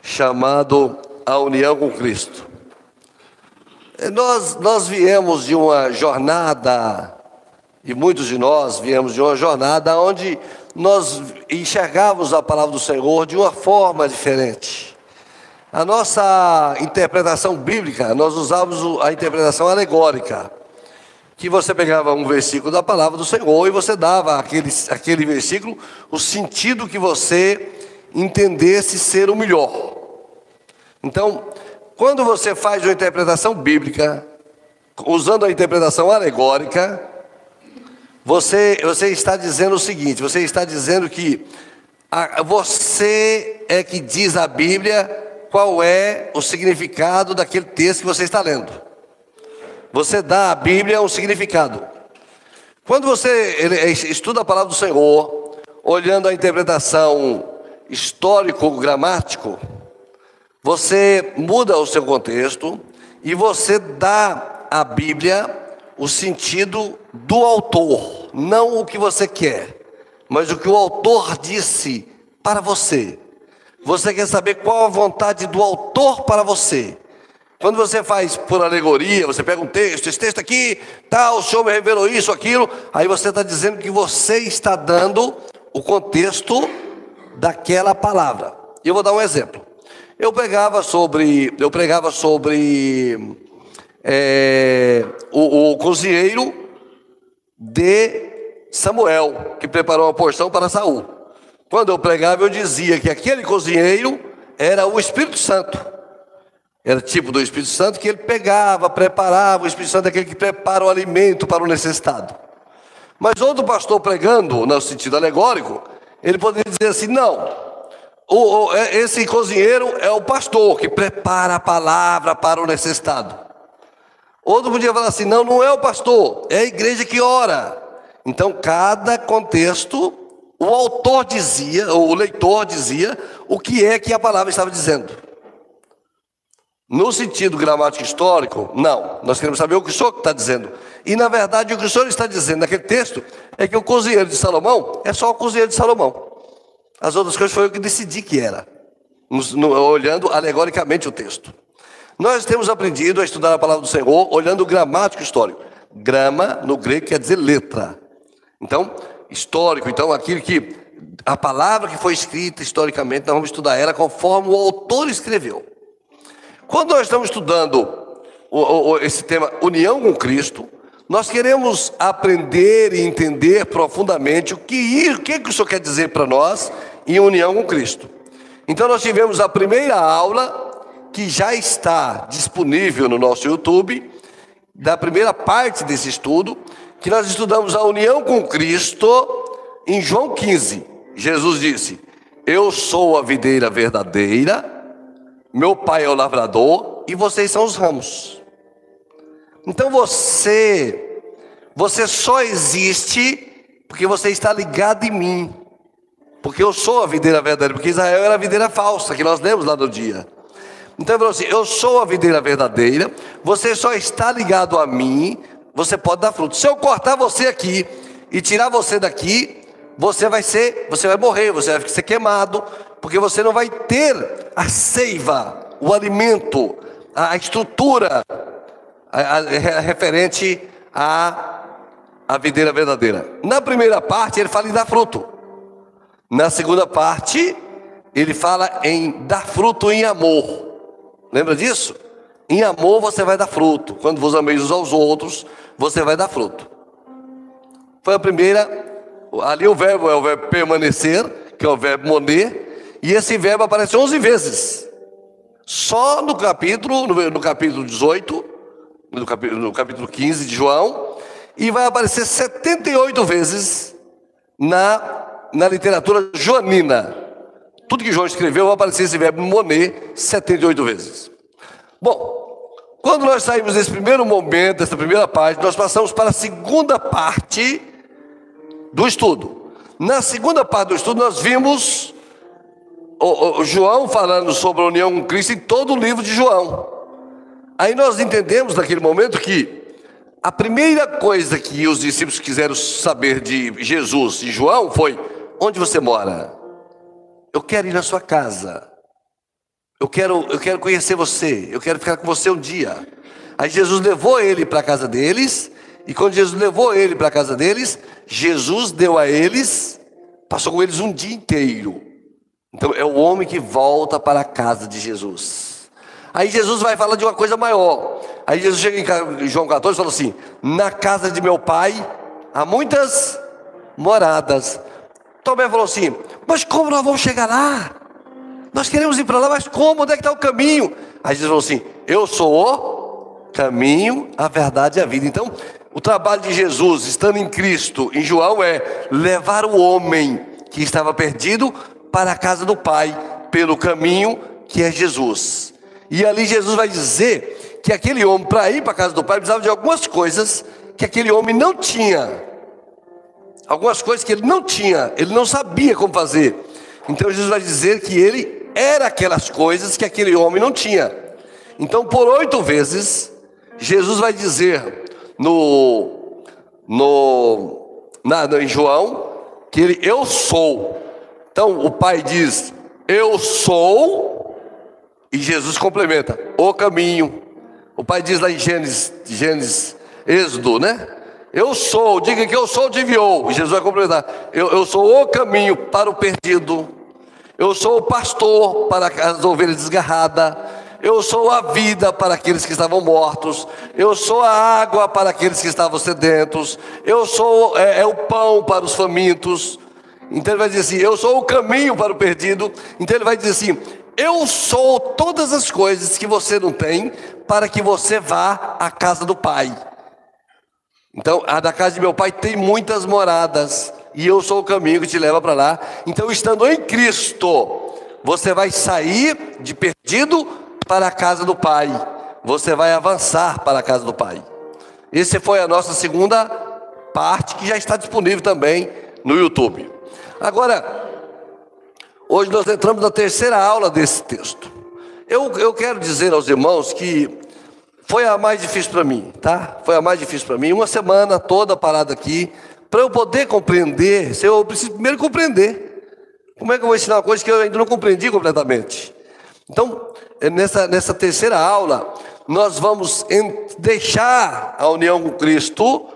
chamado A União com Cristo. Nós, nós viemos de uma jornada, e muitos de nós viemos de uma jornada onde nós enxergávamos a palavra do Senhor de uma forma diferente. A nossa interpretação bíblica, nós usávamos a interpretação alegórica, que você pegava um versículo da palavra do Senhor e você dava aquele, aquele versículo o sentido que você entendesse ser o melhor. Então, quando você faz uma interpretação bíblica, usando a interpretação alegórica, você, você está dizendo o seguinte: você está dizendo que a, você é que diz a Bíblia qual é o significado daquele texto que você está lendo. Você dá à Bíblia um significado. Quando você estuda a palavra do Senhor, olhando a interpretação histórico-gramático, você muda o seu contexto e você dá à Bíblia o sentido do autor, não o que você quer, mas o que o autor disse para você. Você quer saber qual a vontade do autor para você. Quando você faz por alegoria, você pega um texto, esse texto aqui, tal, tá, o Senhor me revelou isso, aquilo, aí você está dizendo que você está dando o contexto daquela palavra. Eu vou dar um exemplo. Eu pregava sobre, eu pregava sobre é, o, o cozinheiro de Samuel, que preparou uma porção para Saul. Quando eu pregava, eu dizia que aquele cozinheiro era o Espírito Santo. Era tipo do Espírito Santo que ele pegava, preparava. O Espírito Santo é aquele que prepara o alimento para o necessitado. Mas outro pastor pregando, no sentido alegórico, ele poderia dizer assim: não, o, o, é, esse cozinheiro é o pastor que prepara a palavra para o necessitado. Outro podia falar assim: não, não é o pastor, é a igreja que ora. Então, cada contexto, o autor dizia, ou o leitor dizia, o que é que a palavra estava dizendo. No sentido gramático histórico, não. Nós queremos saber o que o senhor está dizendo. E na verdade, o que o senhor está dizendo naquele texto é que o cozinheiro de Salomão é só o cozinheiro de Salomão. As outras coisas foi eu que decidi que era, olhando alegoricamente o texto. Nós temos aprendido a estudar a palavra do Senhor olhando o gramático histórico. Grama, no grego, quer dizer letra. Então, histórico, então aquilo que a palavra que foi escrita historicamente, nós vamos estudar ela conforme o autor escreveu. Quando nós estamos estudando o, o, esse tema união com Cristo, nós queremos aprender e entender profundamente o que, o que, o Senhor quer dizer para nós em união com Cristo. Então nós tivemos a primeira aula que já está disponível no nosso YouTube, da primeira parte desse estudo, que nós estudamos a união com Cristo em João 15. Jesus disse: Eu sou a videira verdadeira, meu pai é o lavrador e vocês são os ramos. Então você, você só existe porque você está ligado em mim. Porque eu sou a videira verdadeira, porque Israel era a videira falsa, que nós lemos lá no dia. Então ele falou assim: Eu sou a videira verdadeira, você só está ligado a mim, você pode dar fruto. Se eu cortar você aqui e tirar você daqui, você vai ser, você vai morrer, você vai ser queimado, porque você não vai ter a seiva, o alimento, a estrutura referente à, à videira verdadeira. Na primeira parte, ele fala em dar fruto. Na segunda parte, ele fala em dar fruto em amor. Lembra disso? Em amor você vai dar fruto. Quando vos ameis uns aos outros, você vai dar fruto. Foi a primeira. Ali o verbo é o verbo permanecer, que é o verbo moner, e esse verbo aparece 11 vezes. Só no capítulo, no capítulo 18, no capítulo, no capítulo 15 de João, e vai aparecer 78 vezes na, na literatura joanina. Tudo que João escreveu vai aparecer esse verbo moner 78 vezes. Bom, quando nós saímos desse primeiro momento, dessa primeira parte, nós passamos para a segunda parte do estudo. Na segunda parte do estudo, nós vimos o, o João falando sobre a união com Cristo em todo o livro de João. Aí nós entendemos naquele momento que a primeira coisa que os discípulos quiseram saber de Jesus e João foi: onde você mora? Eu quero ir na sua casa. Eu quero, eu quero conhecer você, eu quero ficar com você um dia. Aí Jesus levou ele para a casa deles, e quando Jesus levou ele para a casa deles, Jesus deu a eles, passou com eles um dia inteiro. Então é o homem que volta para a casa de Jesus. Aí Jesus vai falar de uma coisa maior. Aí Jesus chega em João 14 e fala assim: Na casa de meu pai há muitas moradas. Tomé falou assim: Mas como nós vamos chegar lá? Nós queremos ir para lá, mas como? Onde é que está o caminho? Aí Jesus falou assim: Eu sou o caminho, a verdade e a vida. Então, o trabalho de Jesus, estando em Cristo, em João, é levar o homem que estava perdido para a casa do Pai, pelo caminho que é Jesus. E ali Jesus vai dizer que aquele homem, para ir para a casa do Pai, precisava de algumas coisas que aquele homem não tinha. Algumas coisas que ele não tinha, ele não sabia como fazer. Então Jesus vai dizer que ele era aquelas coisas que aquele homem não tinha. Então, por oito vezes, Jesus vai dizer no, no, na, em João, que ele, eu sou. Então o pai diz, eu sou, e Jesus complementa, o caminho. O pai diz lá em Gênesis, Gênesis, Êxodo, né? Eu sou, diga que eu sou, te enviou. Jesus vai complementar, eu, eu sou o caminho para o perdido. Eu sou o pastor para as ovelhas desgarradas. Eu sou a vida para aqueles que estavam mortos. Eu sou a água para aqueles que estavam sedentos. Eu sou é, é o pão para os famintos. Então ele vai dizer assim: Eu sou o caminho para o perdido. Então ele vai dizer assim: Eu sou todas as coisas que você não tem, para que você vá à casa do Pai. Então, a da casa de meu Pai tem muitas moradas, e eu sou o caminho que te leva para lá. Então, estando em Cristo, você vai sair de perdido para a casa do Pai, você vai avançar para a casa do Pai. Essa foi a nossa segunda parte, que já está disponível também no YouTube. Agora, hoje nós entramos na terceira aula desse texto. Eu, eu quero dizer aos irmãos que foi a mais difícil para mim, tá? Foi a mais difícil para mim. Uma semana toda parada aqui, para eu poder compreender, eu preciso primeiro compreender. Como é que eu vou ensinar uma coisa que eu ainda não compreendi completamente? Então, é nessa, nessa terceira aula, nós vamos deixar a união com Cristo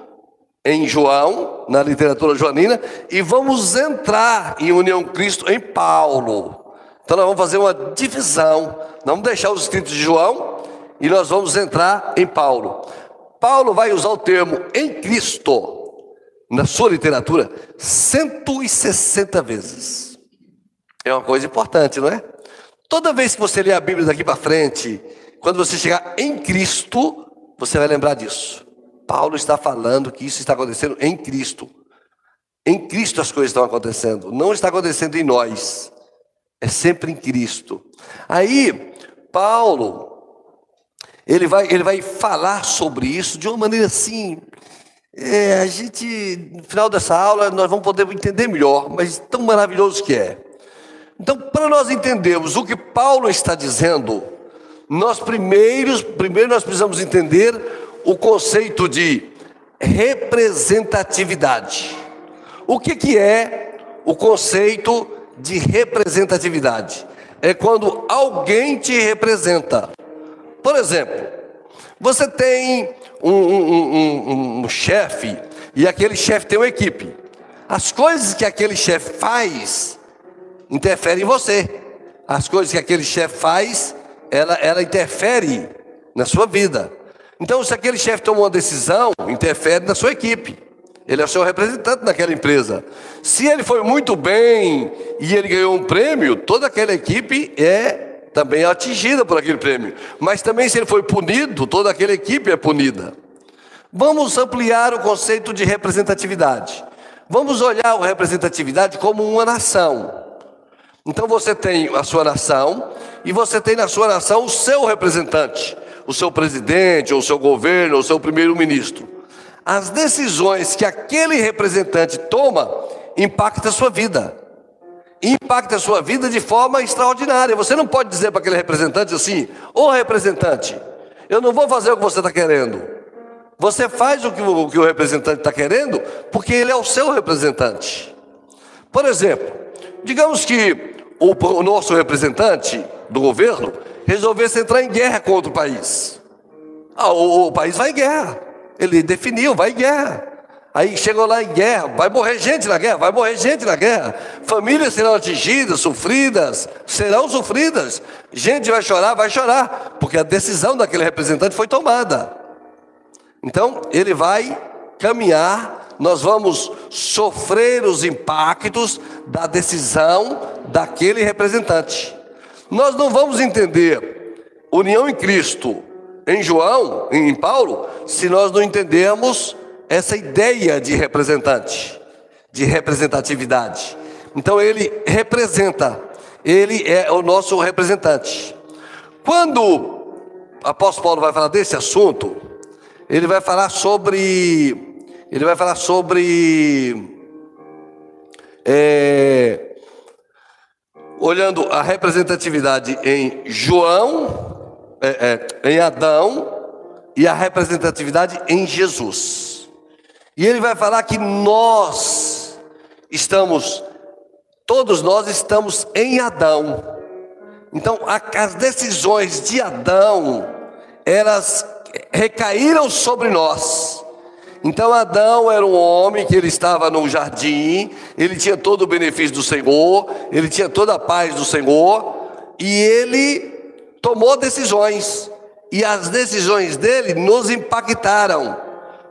em João, na literatura joanina, e vamos entrar em união com Cristo em Paulo. Então nós vamos fazer uma divisão. Nós vamos deixar os escritos de João e nós vamos entrar em Paulo. Paulo vai usar o termo em Cristo na sua literatura 160 vezes. É uma coisa importante, não é? Toda vez que você ler a Bíblia daqui para frente, quando você chegar em Cristo, você vai lembrar disso. Paulo está falando que isso está acontecendo em Cristo. Em Cristo as coisas estão acontecendo, não está acontecendo em nós. É sempre em Cristo. Aí, Paulo, ele vai, ele vai falar sobre isso de uma maneira assim. É, a gente, no final dessa aula, nós vamos poder entender melhor, mas tão maravilhoso que é. Então, para nós entendermos o que Paulo está dizendo, nós primeiros, primeiro nós precisamos entender o conceito de representatividade. O que, que é o conceito de representatividade? É quando alguém te representa. Por exemplo, você tem um, um, um, um chefe e aquele chefe tem uma equipe. As coisas que aquele chefe faz interfere em você. As coisas que aquele chefe faz, ela, ela interfere na sua vida. Então, se aquele chefe tomou uma decisão, interfere na sua equipe. Ele é seu representante naquela empresa. Se ele foi muito bem e ele ganhou um prêmio, toda aquela equipe é também atingida por aquele prêmio. Mas também, se ele foi punido, toda aquela equipe é punida. Vamos ampliar o conceito de representatividade. Vamos olhar a representatividade como uma nação. Então você tem a sua nação e você tem na sua nação o seu representante, o seu presidente, ou o seu governo, ou o seu primeiro-ministro. As decisões que aquele representante toma impactam a sua vida. Impacta a sua vida de forma extraordinária. Você não pode dizer para aquele representante assim: Ô representante, eu não vou fazer o que você está querendo. Você faz o que o, o, que o representante está querendo, porque ele é o seu representante. Por exemplo, digamos que o, o nosso representante do governo resolvesse entrar em guerra contra o país. Ah, o, o país vai em guerra. Ele definiu, vai em guerra. Aí chegou lá em guerra, vai morrer gente na guerra, vai morrer gente na guerra. Famílias serão atingidas, sofridas, serão sofridas. Gente vai chorar, vai chorar, porque a decisão daquele representante foi tomada. Então, ele vai caminhar, nós vamos sofrer os impactos da decisão daquele representante. Nós não vamos entender união em Cristo em João, em Paulo, se nós não entendemos essa ideia de representante, de representatividade. Então ele representa, ele é o nosso representante. Quando o apóstolo Paulo vai falar desse assunto, ele vai falar sobre, ele vai falar sobre, é, olhando a representatividade em João, é, é, em Adão e a representatividade em Jesus. E ele vai falar que nós estamos, todos nós estamos em Adão. Então, as decisões de Adão, elas recaíram sobre nós. Então Adão era um homem que ele estava no jardim, ele tinha todo o benefício do Senhor, ele tinha toda a paz do Senhor, e ele tomou decisões, e as decisões dele nos impactaram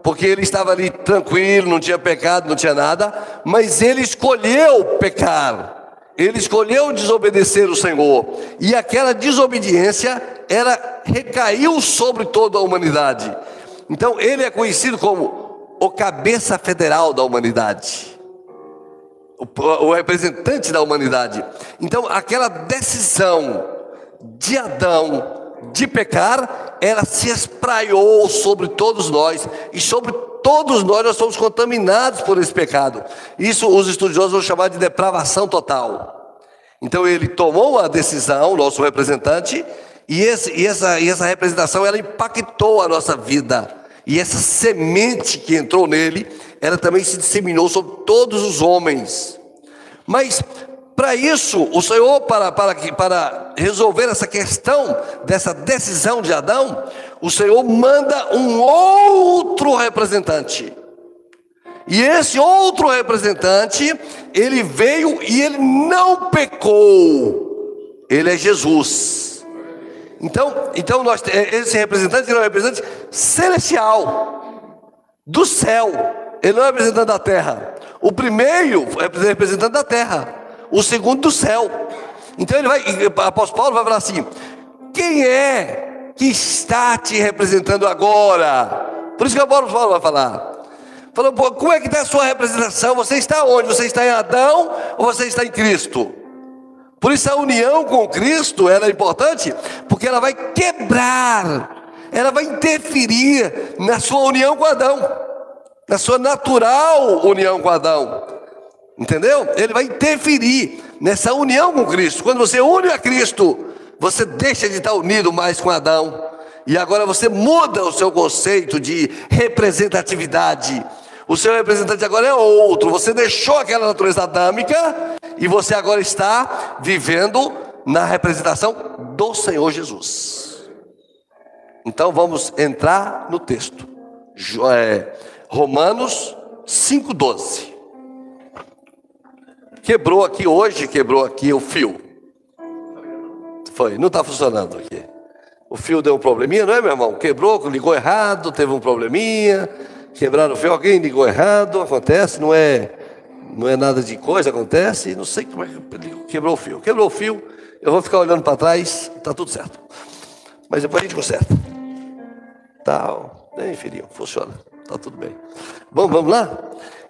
porque ele estava ali tranquilo, não tinha pecado, não tinha nada, mas ele escolheu pecar, ele escolheu desobedecer o Senhor, e aquela desobediência era recaiu sobre toda a humanidade. Então ele é conhecido como o cabeça federal da humanidade. O, representante da humanidade. Então, aquela decisão de Adão de pecar, ela se espraiou sobre todos nós, e sobre todos nós nós somos contaminados por esse pecado. Isso os estudiosos vão chamar de depravação total. Então ele tomou a decisão, nosso representante, e, esse, e, essa, e essa representação ela impactou a nossa vida. E essa semente que entrou nele, ela também se disseminou sobre todos os homens. Mas para isso, o Senhor, para, para, para resolver essa questão dessa decisão de Adão, o Senhor manda um outro representante. E esse outro representante, ele veio e ele não pecou. Ele é Jesus. Então, então nós, esse representante ele é um representante celestial, do céu. Ele não é representante da terra. O primeiro é representante da terra o segundo do céu. Então ele vai, o apóstolo Paulo vai falar assim: quem é que está te representando agora? Por isso que o apóstolo Paulo vai falar. Falou, como é que está a sua representação? Você está onde? Você está em Adão ou você está em Cristo? Por isso a união com Cristo ela é importante, porque ela vai quebrar, ela vai interferir na sua união com Adão, na sua natural união com Adão. Entendeu? Ele vai interferir nessa união com Cristo. Quando você une a Cristo, você deixa de estar unido mais com Adão. E agora você muda o seu conceito de representatividade. O seu representante agora é outro. Você deixou aquela natureza adâmica e você agora está vivendo na representação do Senhor Jesus. Então vamos entrar no texto. É, Romanos 5,12. Quebrou aqui hoje, quebrou aqui o fio. Foi, não está funcionando aqui. O fio deu um probleminha, não é, meu irmão? Quebrou, ligou errado, teve um probleminha. Quebraram o fio, alguém ligou errado, acontece, não é, não é nada de coisa, acontece. Não sei como é que quebrou o fio. Quebrou o fio, eu vou ficar olhando para trás, está tudo certo. Mas depois a gente conserta. Tá, nem feriu, funciona, está tudo bem. Vamos, vamos lá?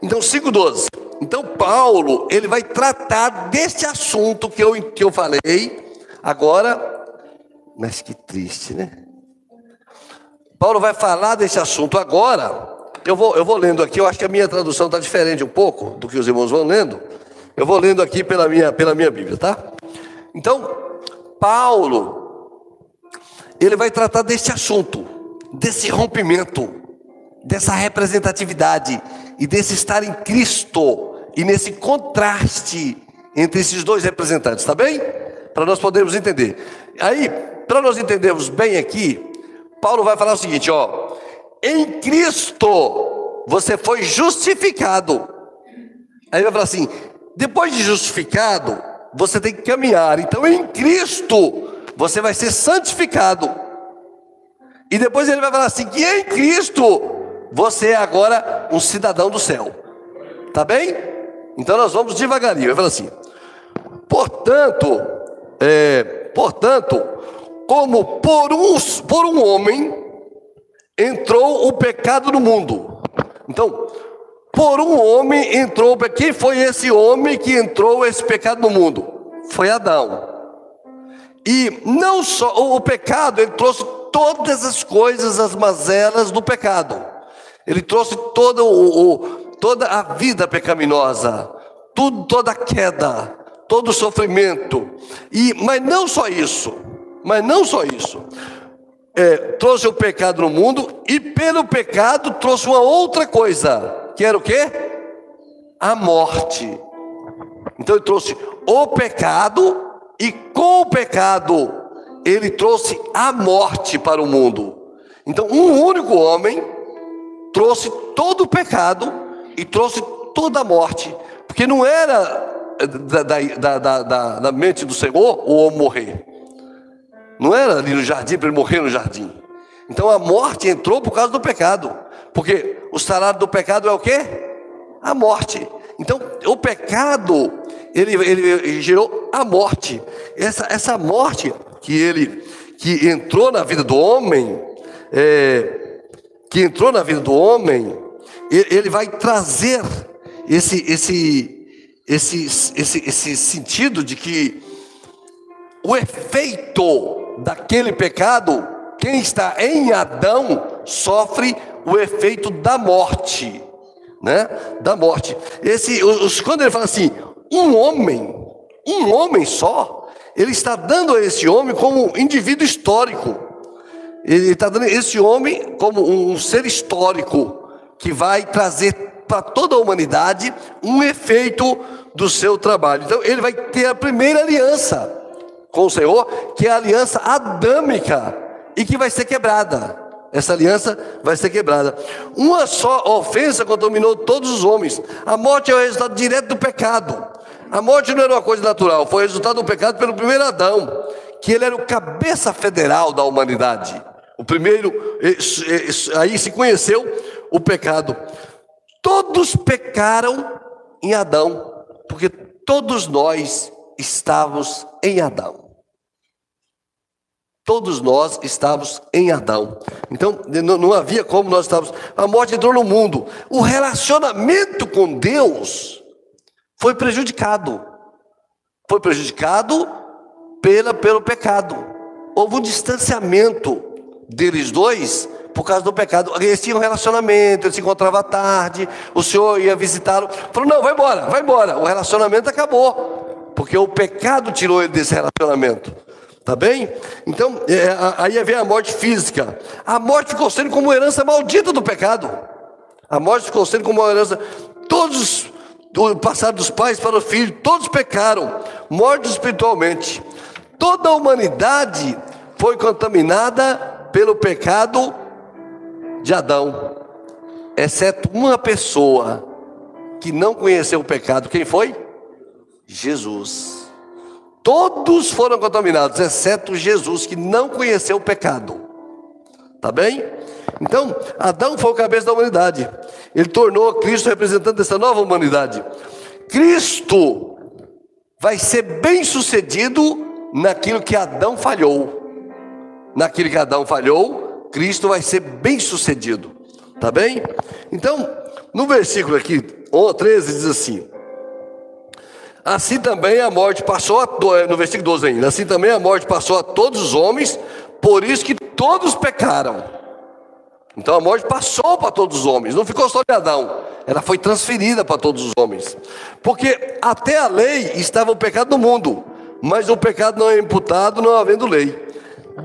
Então, 5,12. Então, Paulo, ele vai tratar deste assunto que eu, que eu falei, agora, mas que triste, né? Paulo vai falar desse assunto agora. Eu vou, eu vou lendo aqui, eu acho que a minha tradução está diferente um pouco do que os irmãos vão lendo. Eu vou lendo aqui pela minha, pela minha Bíblia, tá? Então, Paulo, ele vai tratar deste assunto, desse rompimento, dessa representatividade e desse estar em Cristo, e nesse contraste entre esses dois representantes, tá bem? Para nós podermos entender. Aí, para nós entendermos bem aqui, Paulo vai falar o seguinte, ó: em Cristo você foi justificado. Aí vai falar assim: depois de justificado, você tem que caminhar. Então, em Cristo, você vai ser santificado. E depois ele vai falar assim: que em Cristo, você é agora um cidadão do céu. Tá bem? Então, nós vamos devagarinho. Ele fala assim: portanto, é, portanto, como por um, por um homem entrou o pecado no mundo. Então, por um homem entrou, quem foi esse homem que entrou esse pecado no mundo? Foi Adão. E não só o pecado, ele trouxe todas as coisas, as mazelas do pecado. Ele trouxe todo o, o, toda a vida pecaminosa, tudo, toda a queda, todo o sofrimento. E mas não só isso, mas não só isso. É, trouxe o pecado no mundo e pelo pecado trouxe uma outra coisa que era o quê? A morte. Então ele trouxe o pecado e com o pecado ele trouxe a morte para o mundo. Então um único homem trouxe todo o pecado e trouxe toda a morte, porque não era da, da, da, da, da mente do Senhor o homem morrer. Não era ali no jardim para ele morrer no jardim. Então a morte entrou por causa do pecado. Porque o salário do pecado é o quê? A morte. Então, o pecado, ele, ele gerou a morte. Essa, essa morte que ele que entrou na vida do homem, é, que entrou na vida do homem, ele, ele vai trazer esse, esse, esse, esse, esse sentido de que o efeito daquele pecado, quem está em Adão sofre o efeito da morte, né? Da morte. Esse, os, quando ele fala assim, um homem, um homem só, ele está dando a esse homem como indivíduo histórico. Ele está dando esse homem como um ser histórico que vai trazer para toda a humanidade um efeito do seu trabalho. Então ele vai ter a primeira aliança com o Senhor, que é a aliança adâmica e que vai ser quebrada. Essa aliança vai ser quebrada. Uma só ofensa contaminou todos os homens. A morte é o resultado direto do pecado. A morte não era uma coisa natural, foi resultado do pecado pelo primeiro Adão, que ele era o cabeça federal da humanidade. O primeiro, aí se conheceu o pecado. Todos pecaram em Adão, porque todos nós estávamos em Adão. Todos nós estávamos em Adão. Então, não havia como nós estávamos. A morte entrou no mundo. O relacionamento com Deus foi prejudicado. Foi prejudicado pela, pelo pecado. Houve um distanciamento deles dois por causa do pecado. Eles tinham um relacionamento, eles se encontravam à tarde, o Senhor ia visitá-lo. Falou: não, vai embora, vai embora. O relacionamento acabou. Porque o pecado tirou ele desse relacionamento. Tá bem? Então, é, aí vem a morte física. A morte ficou sendo como herança maldita do pecado. A morte ficou sendo como uma herança. Todos, o passado dos pais para os filhos, todos pecaram, mortos espiritualmente. Toda a humanidade foi contaminada pelo pecado de Adão, exceto uma pessoa que não conheceu o pecado. Quem foi? Jesus. Todos foram contaminados, exceto Jesus, que não conheceu o pecado. Tá bem? Então, Adão foi o cabeça da humanidade. Ele tornou Cristo representante dessa nova humanidade. Cristo vai ser bem sucedido naquilo que Adão falhou. Naquilo que Adão falhou, Cristo vai ser bem sucedido. Tá bem? Então, no versículo aqui, 13, diz assim: Assim também a morte passou a, no versículo 12 ainda, assim também a morte passou a todos os homens, por isso que todos pecaram. Então a morte passou para todos os homens, não ficou só de Adão, ela foi transferida para todos os homens. Porque até a lei estava o pecado no mundo, mas o pecado não é imputado não havendo lei.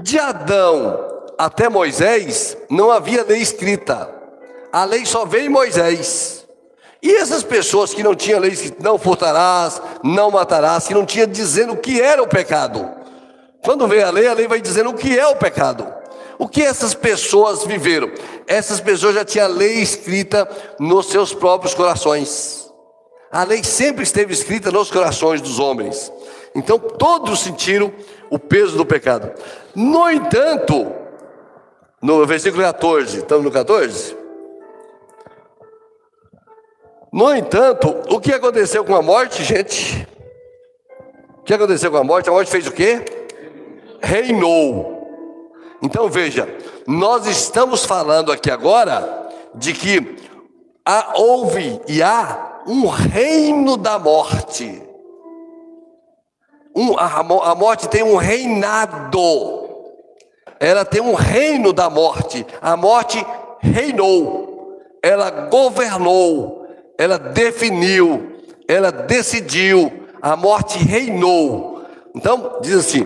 De Adão até Moisés não havia lei escrita. A lei só veio em Moisés. E essas pessoas que não tinham lei escrita, não furtarás, não matarás, que não tinha dizendo o que era o pecado. Quando vem a lei, a lei vai dizendo o que é o pecado. O que essas pessoas viveram? Essas pessoas já tinham a lei escrita nos seus próprios corações. A lei sempre esteve escrita nos corações dos homens. Então todos sentiram o peso do pecado. No entanto, no versículo 14, estamos no 14? No entanto, o que aconteceu com a morte, gente? O que aconteceu com a morte? A morte fez o quê? Reinou. Então veja, nós estamos falando aqui agora de que há, houve e há um reino da morte. Um, a, a morte tem um reinado ela tem um reino da morte. A morte reinou, ela governou, ela definiu, ela decidiu. A morte reinou. Então, diz assim: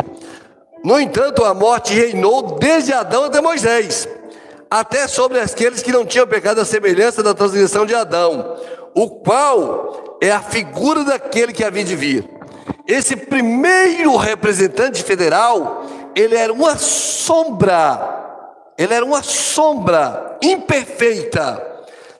No entanto, a morte reinou desde Adão até Moisés, até sobre aqueles que não tinham pecado a semelhança da transgressão de Adão, o qual é a figura daquele que havia de vir. Esse primeiro representante federal ele era uma sombra, ele era uma sombra imperfeita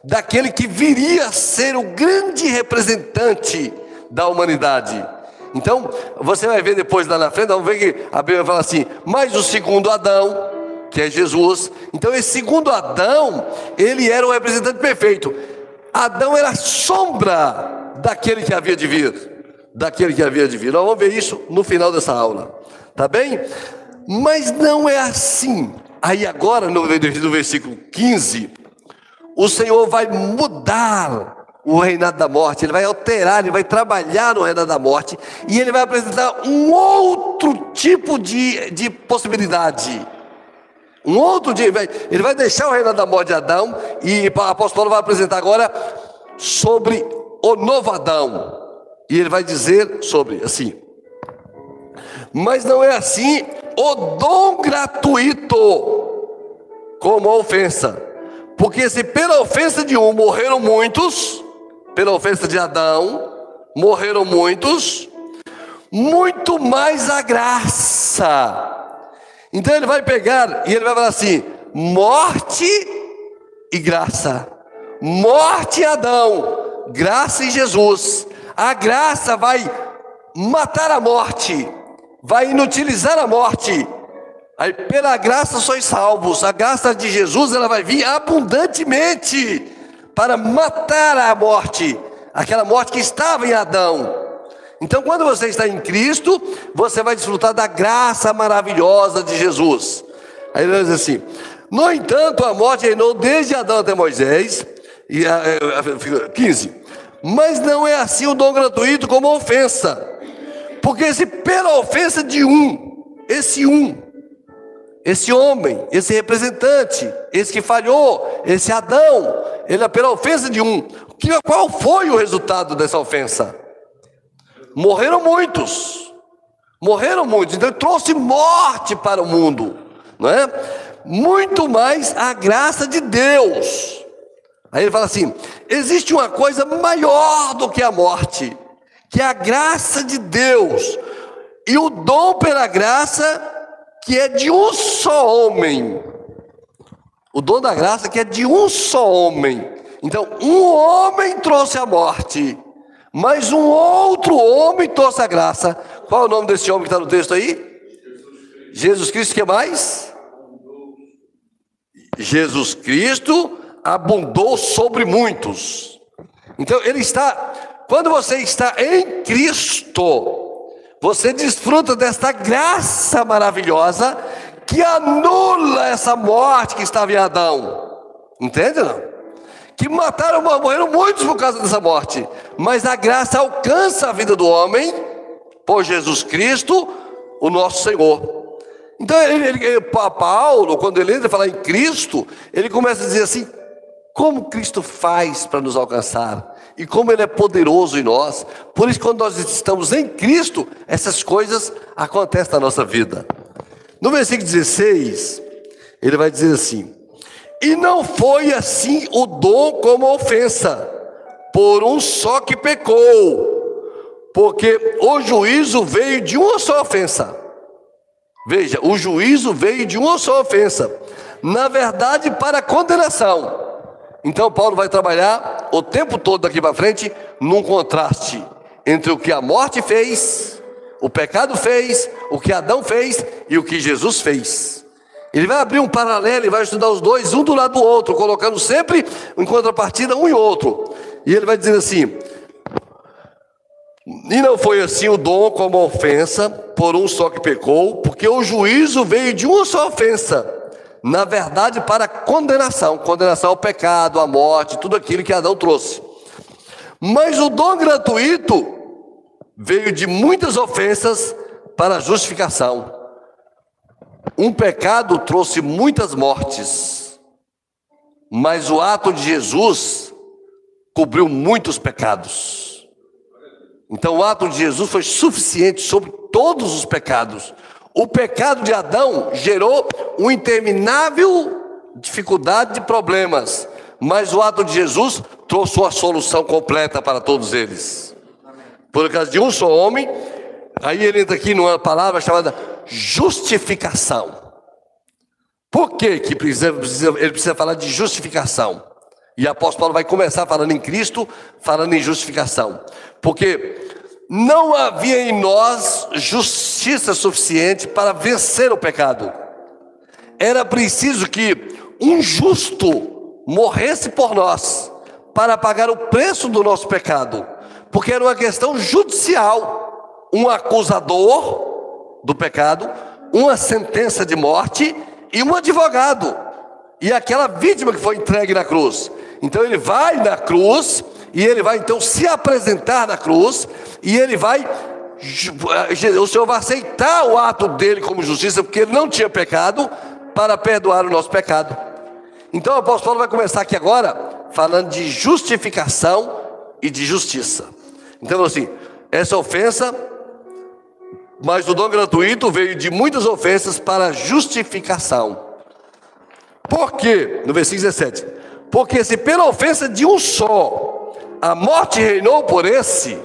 daquele que viria a ser o grande representante da humanidade. Então, você vai ver depois lá na frente, vamos ver que a Bíblia fala assim: mas o segundo Adão, que é Jesus. Então, esse segundo Adão, ele era o representante perfeito. Adão era sombra daquele que havia de vir. Daquele que havia de vir. Nós vamos ver isso no final dessa aula. Tá bem? Mas não é assim. Aí agora, no, versículo 15, o Senhor vai mudar o reinado da morte, ele vai alterar, ele vai trabalhar no reinado da morte, e ele vai apresentar um outro tipo de, de possibilidade. Um outro dia, ele vai deixar o reinado da morte de Adão, e o apóstolo Paulo vai apresentar agora sobre o novo Adão. E ele vai dizer sobre assim: Mas não é assim o dom gratuito como ofensa. Porque se pela ofensa de um morreram muitos, pela ofensa de Adão, morreram muitos, muito mais a graça. Então ele vai pegar e ele vai falar assim: morte e graça. Morte Adão, graça e Jesus. A graça vai matar a morte, vai inutilizar a morte. Aí pela graça sois salvos. A graça de Jesus ela vai vir abundantemente para matar a morte, aquela morte que estava em Adão. Então, quando você está em Cristo, você vai desfrutar da graça maravilhosa de Jesus. Aí ele diz assim: No entanto, a morte reinou desde Adão até Moisés, e a, a, a, 15. Mas não é assim o dom gratuito como ofensa. Porque se pela ofensa de um, esse um, esse homem, esse representante, esse que falhou, esse Adão, ele é pela ofensa de um. Qual foi o resultado dessa ofensa? Morreram muitos. Morreram muitos. Então ele trouxe morte para o mundo, não é? Muito mais a graça de Deus. Aí ele fala assim: existe uma coisa maior do que a morte que a graça de Deus e o dom pela graça que é de um só homem. O dom da graça que é de um só homem. Então, um homem trouxe a morte, mas um outro homem trouxe a graça. Qual é o nome desse homem que está no texto aí? Jesus Cristo, que mais? Jesus Cristo abundou sobre muitos. Então, ele está quando você está em Cristo, você desfruta desta graça maravilhosa que anula essa morte que estava em Adão. Entende? Não? Que mataram, morreram muitos por causa dessa morte. Mas a graça alcança a vida do homem por Jesus Cristo, o nosso Senhor. Então, ele, ele, Paulo, quando ele entra falar em Cristo, ele começa a dizer assim: como Cristo faz para nos alcançar? E como Ele é poderoso em nós. Por isso, quando nós estamos em Cristo, essas coisas acontecem na nossa vida. No versículo 16, ele vai dizer assim: E não foi assim o dom como ofensa, por um só que pecou, porque o juízo veio de uma só ofensa. Veja, o juízo veio de uma só ofensa, na verdade, para condenação. Então, Paulo vai trabalhar o tempo todo daqui para frente num contraste entre o que a morte fez, o pecado fez, o que Adão fez e o que Jesus fez. Ele vai abrir um paralelo e vai estudar os dois, um do lado do outro, colocando sempre em contrapartida um e outro. E ele vai dizer assim: E não foi assim o dom como ofensa, por um só que pecou, porque o juízo veio de uma só ofensa, na verdade para condenação condenação ao pecado, à morte, tudo aquilo que Adão trouxe. Mas o dom gratuito veio de muitas ofensas para justificação. Um pecado trouxe muitas mortes, mas o ato de Jesus cobriu muitos pecados. Então o ato de Jesus foi suficiente sobre todos os pecados. O pecado de Adão gerou uma interminável dificuldade de problemas, mas o ato de Jesus trouxe uma solução completa para todos eles. Por causa de um só homem, aí ele entra aqui numa palavra chamada justificação. Por que, que precisa, ele precisa falar de justificação? E o apóstolo Paulo vai começar falando em Cristo, falando em justificação. Porque não havia em nós justiça suficiente para vencer o pecado. Era preciso que um justo morresse por nós para pagar o preço do nosso pecado, porque era uma questão judicial. Um acusador do pecado, uma sentença de morte e um advogado. E aquela vítima que foi entregue na cruz. Então ele vai na cruz e ele vai então se apresentar na cruz e ele vai o Senhor vai aceitar o ato dele como justiça, porque ele não tinha pecado, para perdoar o nosso pecado. Então o apóstolo Paulo vai começar aqui agora falando de justificação e de justiça. Então assim, essa ofensa mas o dom gratuito veio de muitas ofensas para justificação. Por quê? No versículo 17. Porque se pela ofensa de um só a morte reinou por esse,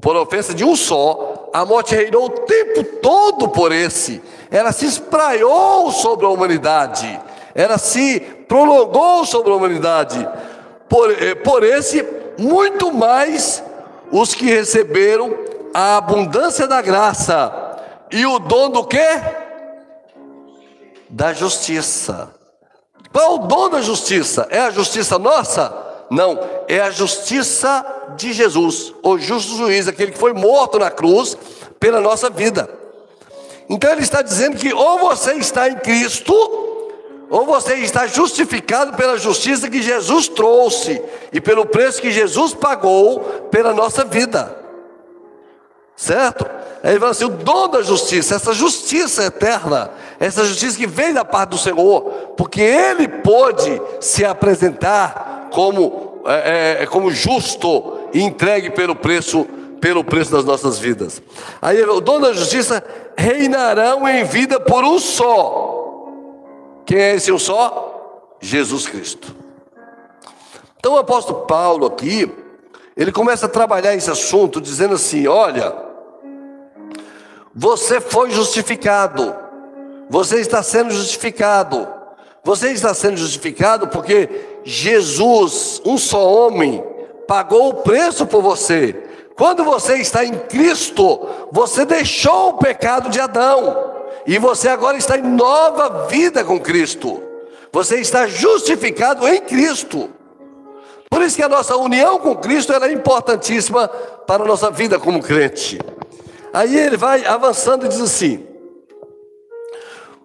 por ofensa de um só, a morte reinou o tempo todo por esse, ela se espraiou sobre a humanidade, ela se prolongou sobre a humanidade. Por, eh, por esse, muito mais os que receberam a abundância da graça e o dom do quê? Da justiça. Qual o dom da justiça? É a justiça nossa? Não, é a justiça de Jesus, o justo juiz, aquele que foi morto na cruz pela nossa vida. Então ele está dizendo que ou você está em Cristo, ou você está justificado pela justiça que Jesus trouxe e pelo preço que Jesus pagou pela nossa vida. Certo? Aí ele fala assim: o dom da justiça, essa justiça eterna, essa justiça que vem da parte do Senhor, porque Ele pôde se apresentar como, é, é, como justo e entregue pelo preço, pelo preço das nossas vidas. Aí o dom da justiça reinarão em vida por um só. Quem é esse um só? Jesus Cristo. Então o apóstolo Paulo aqui, ele começa a trabalhar esse assunto dizendo assim: olha. Você foi justificado. Você está sendo justificado. Você está sendo justificado porque Jesus, um só homem, pagou o preço por você. Quando você está em Cristo, você deixou o pecado de Adão e você agora está em nova vida com Cristo. Você está justificado em Cristo. Por isso que a nossa união com Cristo é importantíssima para a nossa vida como crente. Aí ele vai avançando e diz assim: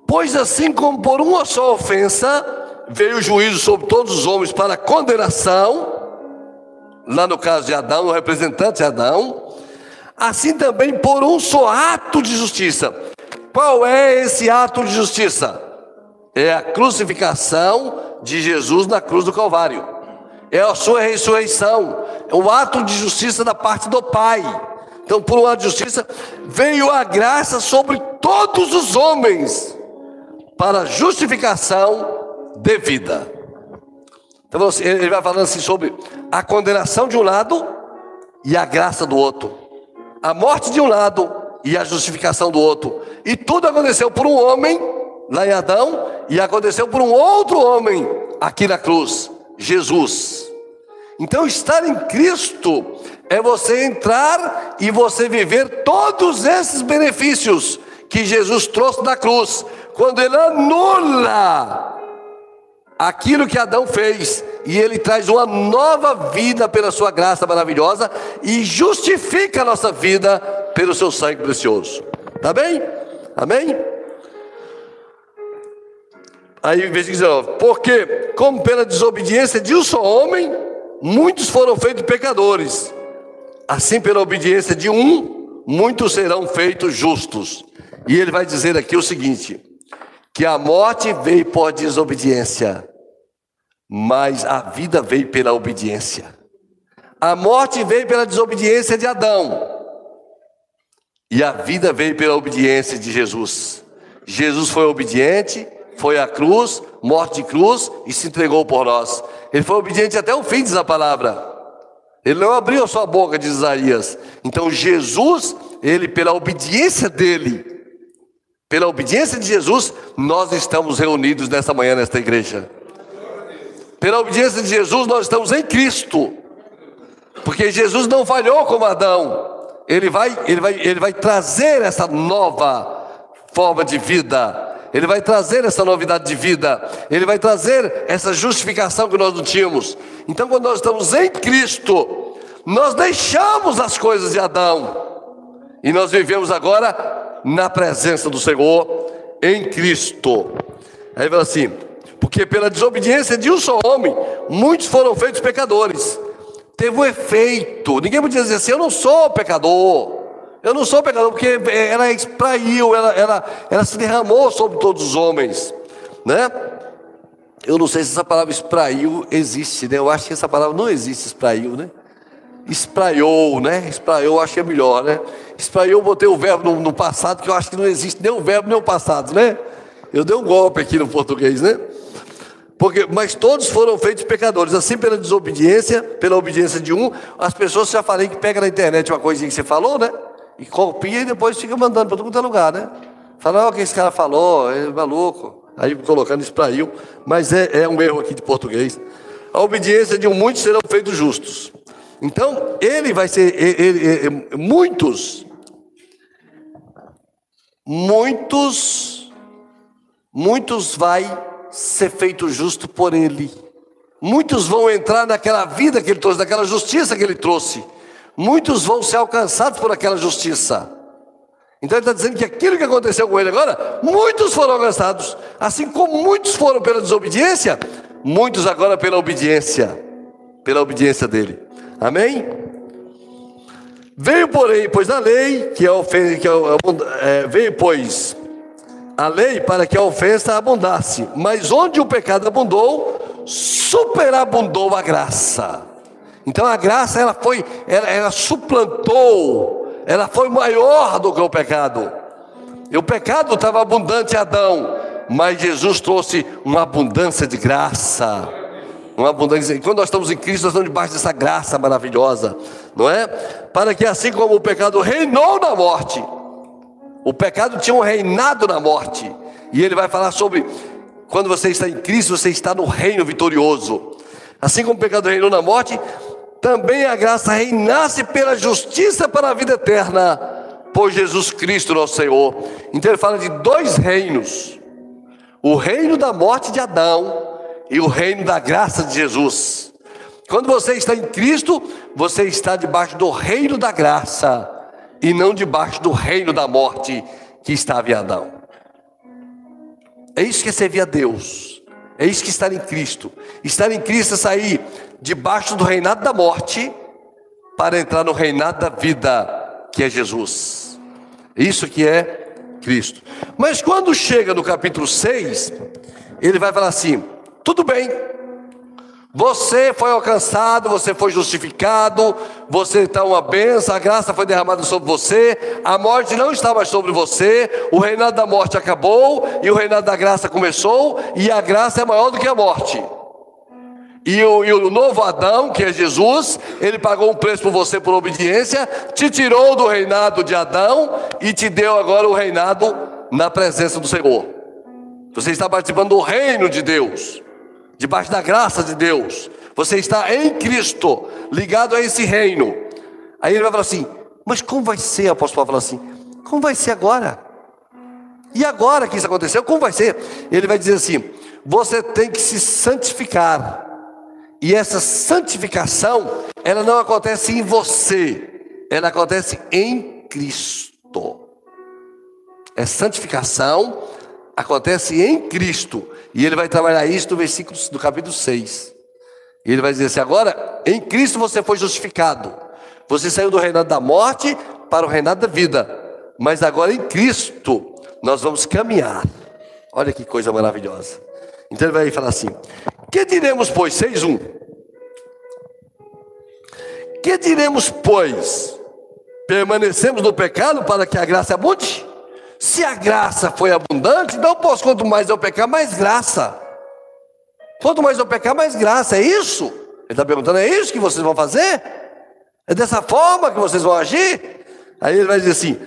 Pois assim como por uma só ofensa veio o juízo sobre todos os homens para condenação, lá no caso de Adão, o representante de Adão, assim também por um só ato de justiça. Qual é esse ato de justiça? É a crucificação de Jesus na cruz do Calvário. É a sua ressurreição, é o ato de justiça da parte do Pai. Então, por uma justiça, veio a graça sobre todos os homens, para justificação devida. Então ele vai falando assim sobre a condenação de um lado e a graça do outro. A morte de um lado e a justificação do outro. E tudo aconteceu por um homem, lá em Adão, e aconteceu por um outro homem aqui na cruz, Jesus. Então, estar em Cristo é você entrar e você viver todos esses benefícios que Jesus trouxe da cruz, quando ele anula aquilo que Adão fez, e ele traz uma nova vida pela sua graça maravilhosa e justifica a nossa vida pelo seu sangue precioso. Tá bem? Amém? Aí, versículo 19: Porque, como pela desobediência de um só homem, muitos foram feitos pecadores, assim pela obediência de um, muitos serão feitos justos. E ele vai dizer aqui o seguinte: que a morte veio por desobediência, mas a vida veio pela obediência. A morte veio pela desobediência de Adão, e a vida veio pela obediência de Jesus. Jesus foi obediente, foi à cruz, morte de cruz e se entregou por nós. Ele foi obediente até o fim, diz a palavra. Ele não abriu a sua boca, diz Isaías. Então Jesus, ele pela obediência dele, pela obediência de Jesus, nós estamos reunidos nessa manhã nesta igreja. Pela obediência de Jesus, nós estamos em Cristo. Porque Jesus não falhou como Adão. Ele vai, ele vai, ele vai trazer essa nova forma de vida. Ele vai trazer essa novidade de vida. Ele vai trazer essa justificação que nós não tínhamos. Então, quando nós estamos em Cristo, nós deixamos as coisas de Adão. E nós vivemos agora na presença do Senhor em Cristo. Aí fala assim: porque pela desobediência de um só homem, muitos foram feitos pecadores. Teve um efeito. Ninguém podia dizer assim: eu não sou pecador. Eu não sou pecador, porque ela espraiu, ela, ela, ela se derramou sobre todos os homens. Né? Eu não sei se essa palavra espraiu existe, né? Eu acho que essa palavra não existe, espraiu, né? Espraiou, né? Espraiou, acho que é melhor, né? Espraiou, botei o verbo no, no passado, que eu acho que não existe nem o verbo nem o passado, né? Eu dei um golpe aqui no português, né? Porque, mas todos foram feitos pecadores, assim pela desobediência, pela obediência de um, as pessoas já falei que pega na internet uma coisinha que você falou, né? E copia e depois fica mandando para todo é lugar, né? Fala, o que esse cara falou, é maluco. Aí colocando isso para eu, mas é, é um erro aqui de português. A obediência de um muitos serão feitos justos. Então, ele vai ser, ele, ele, muitos, muitos, muitos vai ser feito justo por ele. Muitos vão entrar naquela vida que ele trouxe, naquela justiça que ele trouxe. Muitos vão ser alcançados por aquela justiça. Então ele está dizendo que aquilo que aconteceu com ele agora, muitos foram alcançados. Assim como muitos foram pela desobediência, muitos agora pela obediência. Pela obediência dele. Amém? Veio, porém, pois a lei, que é, ofensa, que é, é, veio, pois, a lei para que a ofensa abundasse, mas onde o pecado abundou, superabundou a graça. Então a graça ela foi, ela, ela suplantou, ela foi maior do que o pecado. E o pecado estava abundante em Adão, mas Jesus trouxe uma abundância de graça. Uma abundância. E quando nós estamos em Cristo, nós estamos debaixo dessa graça maravilhosa, não é? Para que assim como o pecado reinou na morte, o pecado tinha um reinado na morte. E ele vai falar sobre quando você está em Cristo, você está no reino vitorioso. Assim como o pecado reinou na morte, também a graça reinasse pela justiça para a vida eterna, por Jesus Cristo, nosso Senhor. Então ele fala de dois reinos: o reino da morte de Adão e o reino da graça de Jesus. Quando você está em Cristo, você está debaixo do reino da graça e não debaixo do reino da morte que estava em Adão. É isso que é servir a Deus. É isso que estar em Cristo. Estar em Cristo é sair debaixo do reinado da morte para entrar no reinado da vida, que é Jesus. Isso que é Cristo. Mas quando chega no capítulo 6, ele vai falar assim: tudo bem, você foi alcançado, você foi justificado, você está uma benção, a graça foi derramada sobre você, a morte não está mais sobre você, o reinado da morte acabou e o reinado da graça começou, e a graça é maior do que a morte. E o, e o, novo Adão, que é Jesus, ele pagou um preço por você por obediência, te tirou do reinado de Adão e te deu agora o reinado na presença do Senhor. Você está participando do reino de Deus, debaixo da graça de Deus. Você está em Cristo, ligado a esse reino. Aí ele vai falar assim: Mas como vai ser? O apóstolo Paulo fala assim: Como vai ser agora? E agora que isso aconteceu, como vai ser? Ele vai dizer assim: Você tem que se santificar. E essa santificação, ela não acontece em você, ela acontece em Cristo. É santificação acontece em Cristo. E ele vai trabalhar isso no versículo do capítulo 6. E ele vai dizer assim: agora, em Cristo você foi justificado. Você saiu do reinado da morte para o reinado da vida. Mas agora em Cristo nós vamos caminhar. Olha que coisa maravilhosa. Então ele vai falar assim: Que diremos, pois, 6:1? Que diremos, pois? Permanecemos no pecado para que a graça abunde? Se a graça foi abundante, não posso, quanto mais eu pecar, mais graça. Quanto mais eu pecar, mais graça. É isso? Ele está perguntando: é isso que vocês vão fazer? É dessa forma que vocês vão agir? Aí ele vai dizer assim: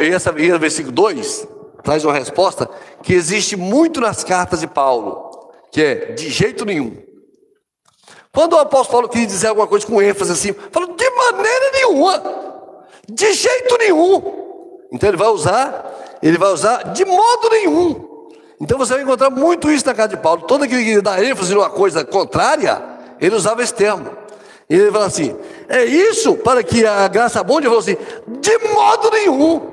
e essa, e o versículo 2 traz uma resposta que existe muito nas cartas de Paulo, que é de jeito nenhum. Quando o apóstolo Paulo queria dizer alguma coisa com ênfase assim, falou de maneira nenhuma, de jeito nenhum. Então ele vai usar, ele vai usar de modo nenhum. Então você vai encontrar muito isso na carta de Paulo. Aquele que dá ênfase numa coisa contrária, ele usava esse termo. E ele fala assim: é isso para que a graça abunde? Ele falou assim: de modo nenhum,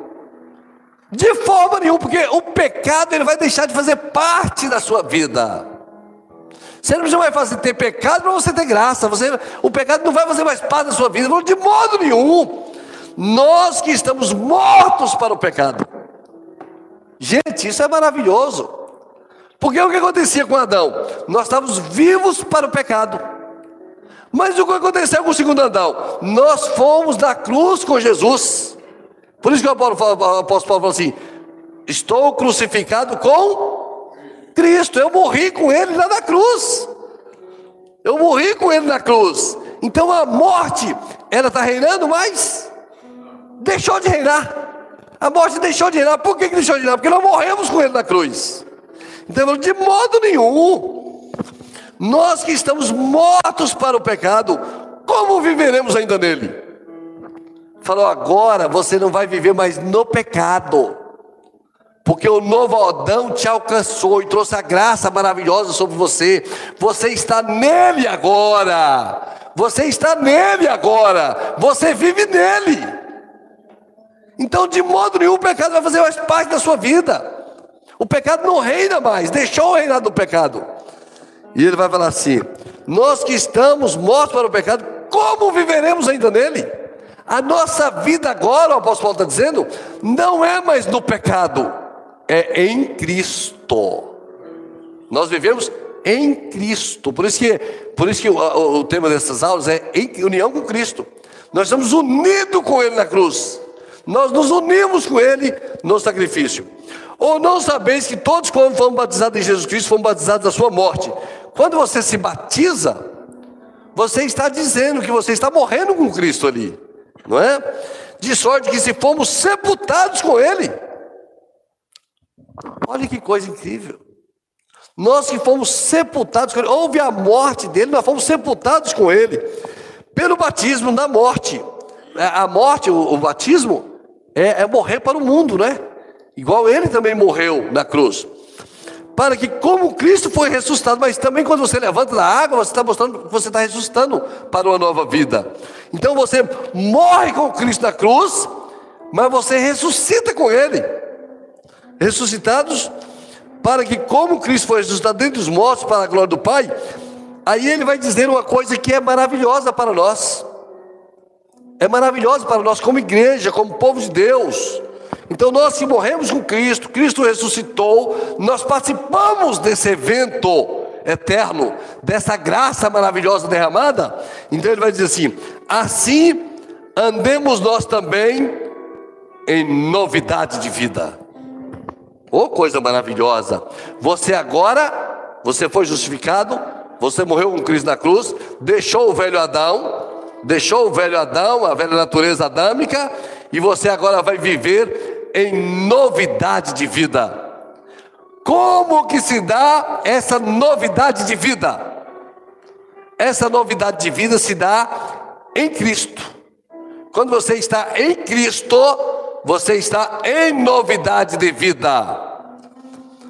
de forma nenhuma, porque o pecado ele vai deixar de fazer parte da sua vida. Você não vai fazer ter pecado para você ter graça. Você, o pecado não vai fazer mais parte da sua vida. De modo nenhum. Nós que estamos mortos para o pecado. Gente, isso é maravilhoso. Porque o que acontecia com Adão? Nós estávamos vivos para o pecado. Mas o que aconteceu com o segundo Adão? Nós fomos na cruz com Jesus. Por isso que o apóstolo Paulo falou assim: Estou crucificado com Cristo. Eu morri com Ele lá na cruz. Eu morri com Ele na cruz. Então a morte, ela está reinando, mas deixou de reinar. A morte deixou de reinar. Por que, que deixou de reinar? Porque nós morremos com Ele na cruz. Então, de modo nenhum, nós que estamos mortos para o pecado, como viveremos ainda nele? Falou, agora você não vai viver mais no pecado, porque o novo Adão te alcançou e trouxe a graça maravilhosa sobre você. Você está nele agora. Você está nele agora. Você vive nele. Então, de modo nenhum, o pecado vai fazer mais parte da sua vida. O pecado não reina mais, deixou o reinado do pecado. E ele vai falar assim: Nós que estamos mortos para o pecado, como viveremos ainda nele? A nossa vida agora, o apóstolo Paulo está dizendo, não é mais no pecado, é em Cristo. Nós vivemos em Cristo. Por isso que, por isso que o, o, o tema dessas aulas é em união com Cristo. Nós estamos unidos com Ele na cruz. Nós nos unimos com Ele no sacrifício. Ou não sabeis que todos, quando foram batizados em Jesus Cristo, foram batizados da sua morte. Quando você se batiza, você está dizendo que você está morrendo com Cristo ali, não é? De sorte que se fomos sepultados com Ele, olha que coisa incrível. Nós que fomos sepultados com Ele, houve a morte dele, nós fomos sepultados com Ele, pelo batismo na morte. É, a morte, o, o batismo, é, é morrer para o mundo, né? Igual ele também morreu na cruz para que, como Cristo foi ressuscitado, mas também quando você levanta da água, você está mostrando que você está ressuscitando para uma nova vida. Então você morre com Cristo na cruz, mas você ressuscita com Ele. Ressuscitados, para que, como Cristo foi ressuscitado dentre os mortos para a glória do Pai, aí Ele vai dizer uma coisa que é maravilhosa para nós. É maravilhosa para nós, como igreja, como povo de Deus então, nós que morremos com Cristo, Cristo ressuscitou, nós participamos desse evento eterno, dessa graça maravilhosa derramada. Então, ele vai dizer assim: assim andemos nós também em novidade de vida. Oh, coisa maravilhosa! Você agora, você foi justificado, Você morreu com Cristo na cruz, deixou o velho Adão, deixou o velho Adão, a velha natureza adâmica, e você agora vai viver em novidade de vida. Como que se dá essa novidade de vida? Essa novidade de vida se dá em Cristo. Quando você está em Cristo, você está em novidade de vida.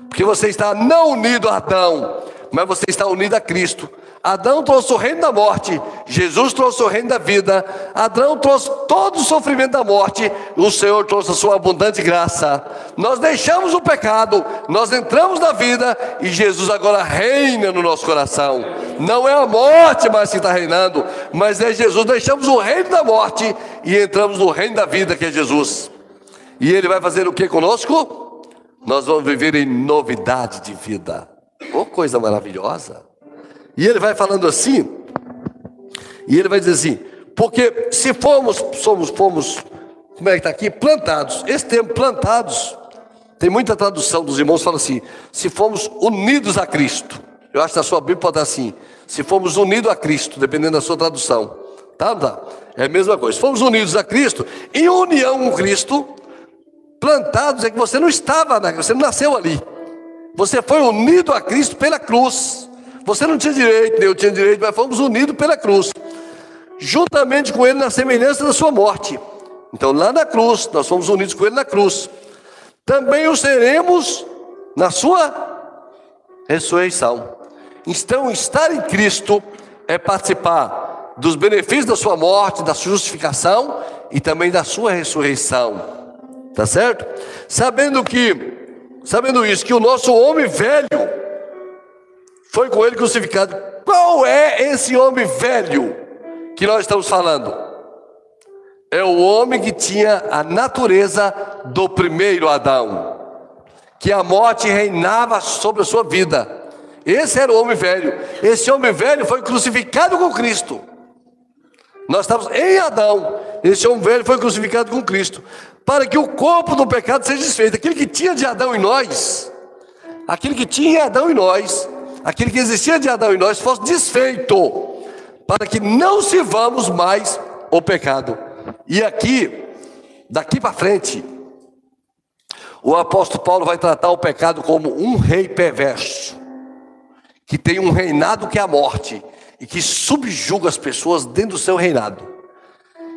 Porque você está não unido a Adão, mas você está unido a Cristo. Adão trouxe o reino da morte, Jesus trouxe o reino da vida, Adão trouxe todo o sofrimento da morte, o Senhor trouxe a sua abundante graça. Nós deixamos o pecado, nós entramos na vida e Jesus agora reina no nosso coração. Não é a morte mais que está reinando, mas é Jesus. Deixamos o reino da morte e entramos no reino da vida, que é Jesus. E Ele vai fazer o que conosco? Nós vamos viver em novidade de vida. Oh, coisa maravilhosa! E ele vai falando assim, e ele vai dizer assim, porque se formos, somos, fomos, como é que está aqui? Plantados. Esse termo plantados, tem muita tradução dos irmãos fala assim, se fomos unidos a Cristo. Eu acho que na sua Bíblia pode estar assim, se fomos unidos a Cristo, dependendo da sua tradução. Tá, tá? É a mesma coisa. Se fomos unidos a Cristo, em união com Cristo, plantados é que você não estava, você não nasceu ali. Você foi unido a Cristo pela cruz. Você não tinha direito, nem eu tinha direito, mas fomos unidos pela cruz, juntamente com Ele na semelhança da Sua morte. Então, lá na cruz, nós fomos unidos com Ele na cruz. Também o seremos na Sua ressurreição. Então, estar em Cristo é participar dos benefícios da Sua morte, da sua justificação e também da Sua ressurreição. Tá certo? Sabendo que, sabendo isso, que o nosso homem velho foi com ele crucificado. Qual é esse homem velho que nós estamos falando? É o homem que tinha a natureza do primeiro Adão, que a morte reinava sobre a sua vida. Esse era o homem velho. Esse homem velho foi crucificado com Cristo. Nós estamos em Adão. Esse homem velho foi crucificado com Cristo. Para que o corpo do pecado seja desfeito. Aquele que tinha de Adão em nós, aquele que tinha Adão em nós, aquele que existia de Adão em nós fosse desfeito, para que não sirvamos mais o pecado. E aqui, daqui para frente, o apóstolo Paulo vai tratar o pecado como um rei perverso, que tem um reinado que é a morte e que subjuga as pessoas dentro do seu reinado.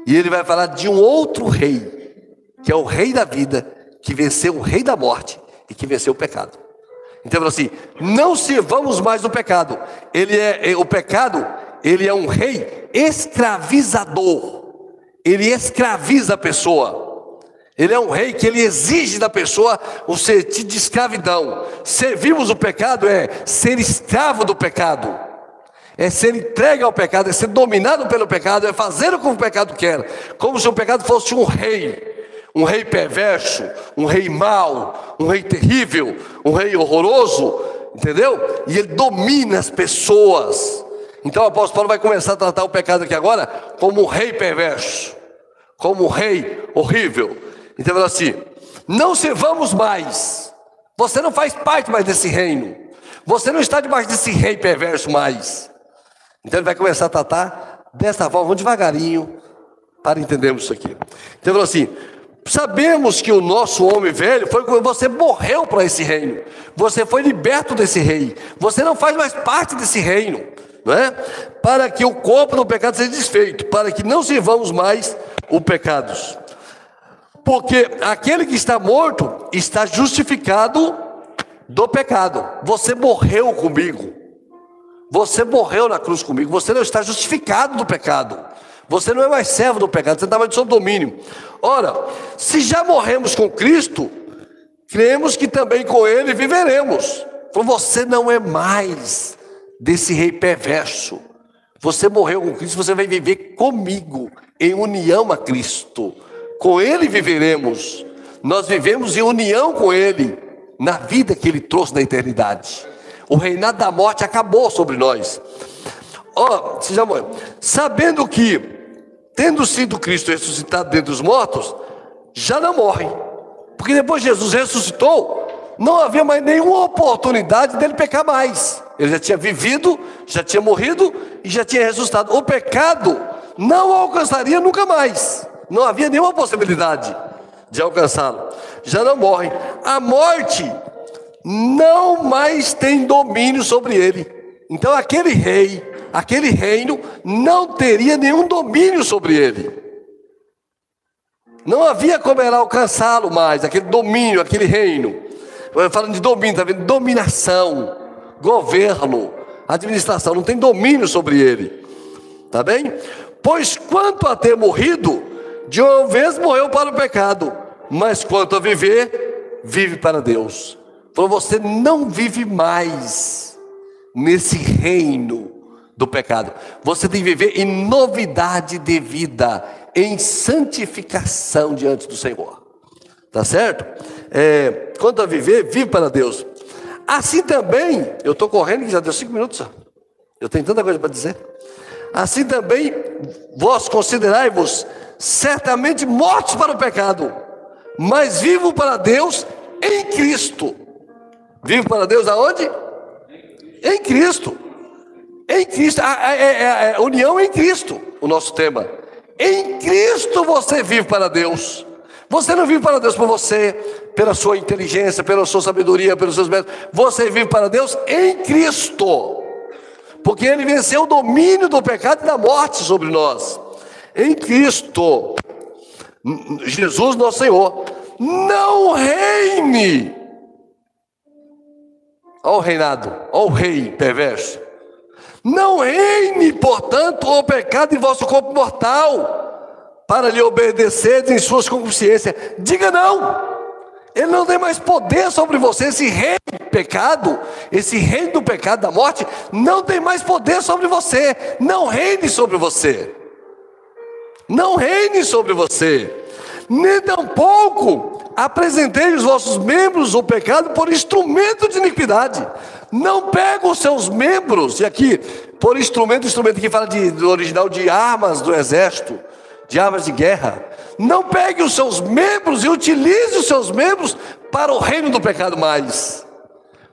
E ele vai falar de um outro rei, que é o rei da vida, que venceu o rei da morte e que venceu o pecado. Então assim, não servamos mais o pecado. Ele é, é o pecado, ele é um rei escravizador. Ele escraviza a pessoa. Ele é um rei que ele exige da pessoa o sentido de escravidão. Servimos o pecado é ser escravo do pecado. É ser entregue ao pecado, é ser dominado pelo pecado, é fazer o que o pecado quer, como se o pecado fosse um rei um rei perverso, um rei mau, um rei terrível, um rei horroroso, entendeu? E ele domina as pessoas. Então o apóstolo Paulo vai começar a tratar o pecado aqui agora como um rei perverso, como um rei horrível. Então ele fala assim: não servamos mais, você não faz parte mais desse reino, você não está debaixo desse rei perverso mais. Então ele vai começar a tratar dessa forma, vamos devagarinho, para entendermos isso aqui. Então ele falou assim: Sabemos que o nosso homem velho foi você morreu para esse reino. Você foi liberto desse rei. Você não faz mais parte desse reino, não é? Para que o corpo do pecado seja desfeito, para que não sirvamos mais o pecados. Porque aquele que está morto está justificado do pecado. Você morreu comigo. Você morreu na cruz comigo. Você não está justificado do pecado. Você não é mais servo do pecado, você está mais sob domínio. Ora, se já morremos com Cristo, cremos que também com Ele viveremos. Então você não é mais desse rei perverso. Você morreu com Cristo, você vai viver comigo, em união a Cristo. Com Ele viveremos. Nós vivemos em união com Ele, na vida que Ele trouxe na eternidade. O reinado da morte acabou sobre nós. Oh, sabendo que tendo sido Cristo ressuscitado dentre os mortos, já não morre. Porque depois Jesus ressuscitou, não havia mais nenhuma oportunidade dele pecar mais. Ele já tinha vivido, já tinha morrido e já tinha ressuscitado. O pecado não alcançaria nunca mais. Não havia nenhuma possibilidade de alcançá-lo. Já não morre. A morte não mais tem domínio sobre ele. Então aquele rei, aquele reino não teria nenhum domínio sobre ele. Não havia como ela alcançá-lo mais, aquele domínio, aquele reino. Falando de domínio, tá vendo? Dominação, governo, administração, não tem domínio sobre ele. Tá bem? Pois quanto a ter morrido, de uma vez morreu para o pecado, mas quanto a viver, vive para Deus. Então você não vive mais nesse reino do pecado. Você tem que viver em novidade de vida, em santificação diante do Senhor. Tá certo? É, quanto a viver, vive para Deus. Assim também, eu estou correndo que já deu cinco minutos. Eu tenho tanta coisa para dizer. Assim também, vós considerai-vos certamente mortos para o pecado, mas vivo para Deus em Cristo. Vivo para Deus aonde? Em Cristo. Em Cristo. A, a, a união em Cristo, o nosso tema. Em Cristo você vive para Deus. Você não vive para Deus por você, pela sua inteligência, pela sua sabedoria, pelos seus métodos. Você vive para Deus em Cristo. Porque Ele venceu o domínio do pecado e da morte sobre nós. Em Cristo. Jesus, nosso Senhor. Não reine. Olha o reinado, olha o rei perverso. Não reine, portanto, o pecado em vosso corpo mortal, para lhe obedecer em suas consciências. Diga não. Ele não tem mais poder sobre você. Esse rei do pecado, esse rei do pecado da morte, não tem mais poder sobre você. Não reine sobre você. Não reine sobre você. Nem tampouco apresentei os vossos membros o pecado por instrumento de iniquidade. Não pega os seus membros, e aqui, por instrumento, instrumento que fala de, do original de armas do exército, de armas de guerra. Não pegue os seus membros e utilize os seus membros para o reino do pecado mais.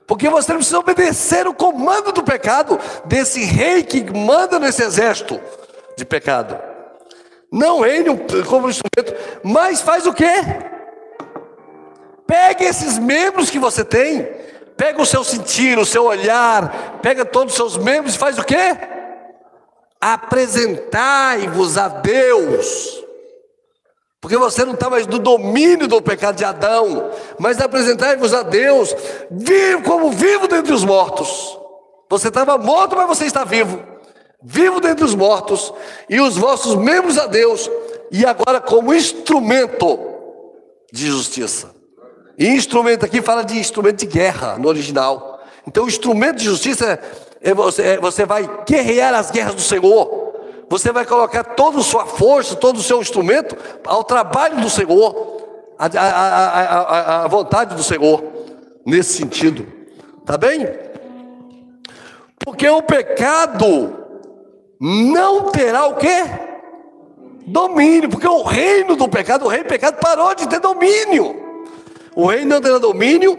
Porque você precisa obedecer o comando do pecado desse rei que manda nesse exército de pecado. Não reine como instrumento, mas faz o quê? Pegue esses membros que você tem, pega o seu sentir, o seu olhar, pega todos os seus membros e faz o quê? Apresentai-vos a Deus. Porque você não está mais no domínio do pecado de Adão, mas apresentai-vos a Deus, vivo como vivo dentre os mortos. Você estava morto, mas você está vivo. Vivo dentre os mortos, e os vossos membros a Deus, e agora como instrumento de justiça. E instrumento aqui fala de instrumento de guerra no original. Então, o instrumento de justiça é você, é você vai guerrear as guerras do Senhor. Você vai colocar toda a sua força, todo o seu instrumento ao trabalho do Senhor, a, a, vontade do Senhor, nesse sentido. Tá bem? Porque o pecado não terá o quê? Domínio, porque o reino do pecado, o rei do pecado parou de ter domínio. O reino não terá domínio,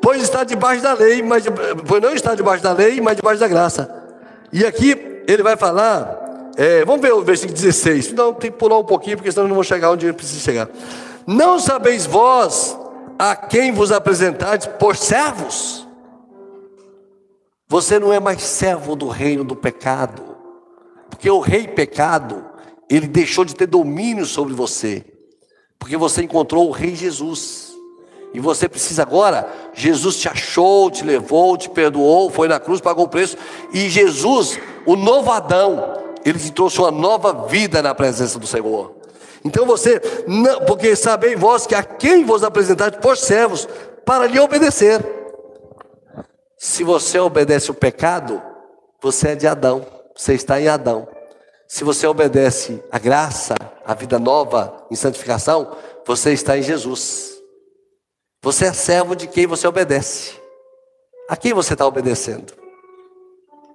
pois está debaixo da lei, mas pois não está debaixo da lei, mas debaixo da graça. E aqui ele vai falar, é, vamos ver o versículo 16. Não, tem que pular um pouquinho, porque senão não vou chegar onde eu preciso chegar. Não sabeis vós a quem vos apresentais por servos? Você não é mais servo do reino do pecado, porque o rei pecado, ele deixou de ter domínio sobre você, porque você encontrou o rei Jesus. E você precisa agora, Jesus te achou, te levou, te perdoou, foi na cruz, pagou o preço. E Jesus, o novo Adão, ele te trouxe uma nova vida na presença do Senhor. Então você, não, porque sabei vós que a quem vos apresentar por servos, para lhe obedecer. Se você obedece o pecado, você é de Adão, você está em Adão. Se você obedece a graça, a vida nova em santificação, você está em Jesus. Você é servo de quem você obedece. A quem você está obedecendo?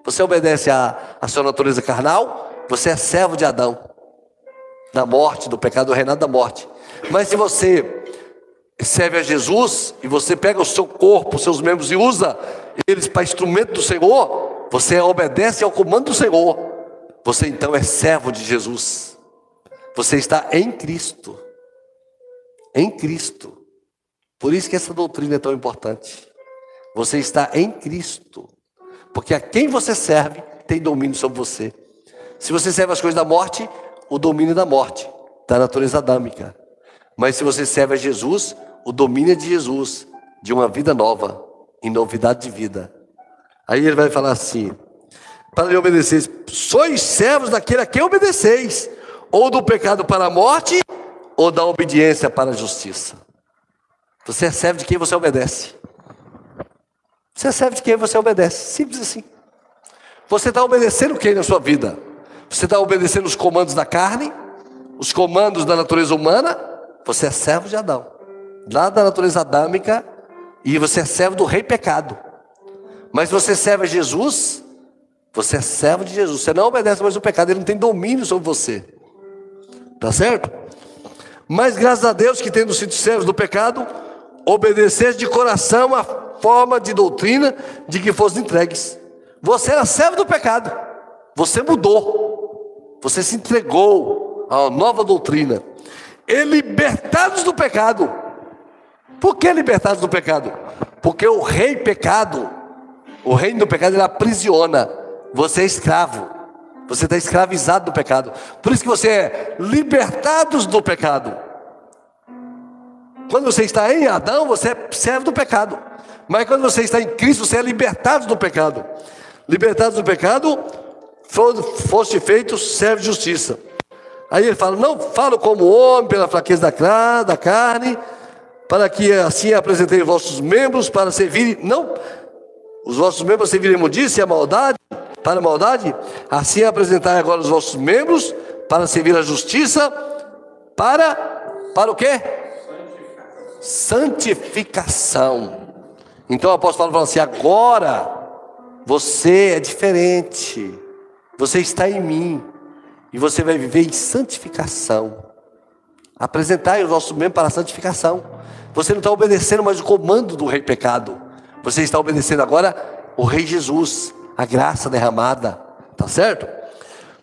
Você obedece à, à sua natureza carnal? Você é servo de Adão, da morte, do pecado, do reinado da morte. Mas se você serve a Jesus e você pega o seu corpo, os seus membros e usa eles para instrumento do Senhor, você obedece ao comando do Senhor. Você então é servo de Jesus. Você está em Cristo. Em Cristo. Por isso que essa doutrina é tão importante. Você está em Cristo. Porque a quem você serve tem domínio sobre você. Se você serve as coisas da morte, o domínio da morte, da natureza adâmica. Mas se você serve a Jesus, o domínio é de Jesus, de uma vida nova, em novidade de vida. Aí ele vai falar assim: para lhe obedecer, sois servos daquele a quem obedeceis, ou do pecado para a morte, ou da obediência para a justiça. Você é servo de quem você obedece. Você é servo de quem você obedece. Simples assim. Você está obedecendo quem na sua vida? Você está obedecendo os comandos da carne, os comandos da natureza humana? Você é servo de Adão, lá da natureza adâmica, e você é servo do rei pecado. Mas você serve a Jesus, você é servo de Jesus. Você não obedece mais o pecado, ele não tem domínio sobre você. Tá certo? Mas graças a Deus que tendo sido servos do pecado, obedecer de coração a forma de doutrina de que fossem entregues. Você era servo do pecado. Você mudou. Você se entregou uma nova doutrina. E libertados do pecado. Por que libertados do pecado? Porque o rei pecado, o reino do pecado, ele aprisiona. Você é escravo. Você está escravizado do pecado. Por isso que você é libertados do pecado. Quando você está em Adão, você é servo do pecado. Mas quando você está em Cristo, você é libertado do pecado. Libertados do pecado, foste feitos servo de justiça. Aí ele fala: Não falo como homem pela fraqueza da carne, para que assim apresentei os vossos membros para servirem, não, os vossos membros servirem imundícia e a maldade, para a maldade, assim apresentai agora os vossos membros para servir a justiça, para, para o quê? Santificação. Então o apóstolo fala assim: agora você é diferente, você está em mim, e você vai viver em santificação. Apresentai os nossos membros para a santificação. Você não está obedecendo mais o comando do rei pecado. Você está obedecendo agora o rei Jesus, a graça derramada. Tá certo?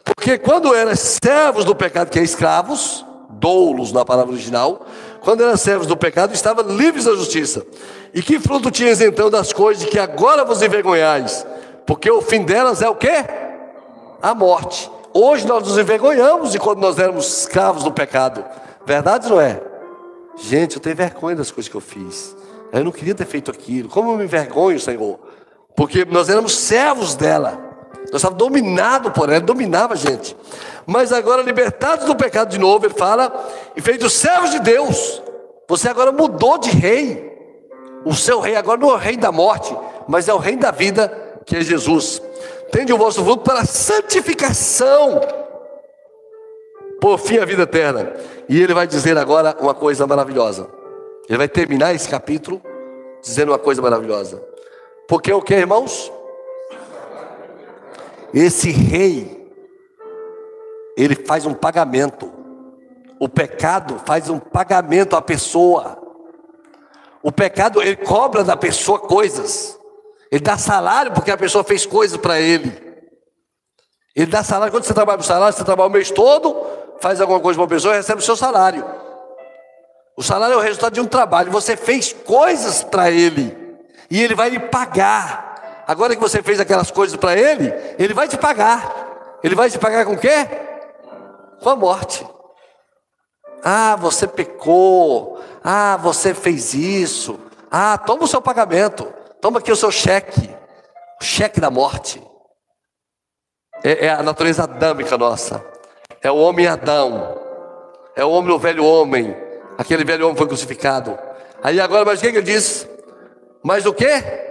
Porque quando eram servos do pecado, que é escravos, doulos na palavra original, quando eram servos do pecado, estavam livres da justiça. E que fruto tinhas então das coisas que agora vos envergonhais? Porque o fim delas é o quê? A morte. Hoje nós nos envergonhamos de quando nós éramos escravos do pecado. Verdade não é? Gente, eu tenho vergonha das coisas que eu fiz. Eu não queria ter feito aquilo. Como eu me envergonho, Senhor? Porque nós éramos servos dela. Nós estávamos dominados por ela, dominava a gente. Mas agora, libertados do pecado de novo, ele fala, e feitos servos de Deus. Você agora mudou de rei. O seu rei agora não é o rei da morte, mas é o rei da vida, que é Jesus. Tende o vosso fruto para a santificação, por fim a vida eterna. E ele vai dizer agora uma coisa maravilhosa. Ele vai terminar esse capítulo dizendo uma coisa maravilhosa. Porque o que, irmãos? Esse rei, ele faz um pagamento. O pecado faz um pagamento à pessoa. O pecado, ele cobra da pessoa coisas. Ele dá salário porque a pessoa fez coisas para ele. Ele dá salário, quando você trabalha para o salário, você trabalha o mês todo, faz alguma coisa para uma pessoa e recebe o seu salário. O salário é o resultado de um trabalho. Você fez coisas para ele e ele vai lhe pagar. Agora que você fez aquelas coisas para ele, ele vai te pagar. Ele vai te pagar com o quê? Com a morte. Ah, você pecou. Ah, você fez isso. Ah, toma o seu pagamento. Toma aqui o seu cheque. O cheque da morte. É, é a natureza adâmica nossa. É o homem Adão. É o homem, o velho homem. Aquele velho homem foi crucificado. Aí agora, mas o que ele diz? Mas o que?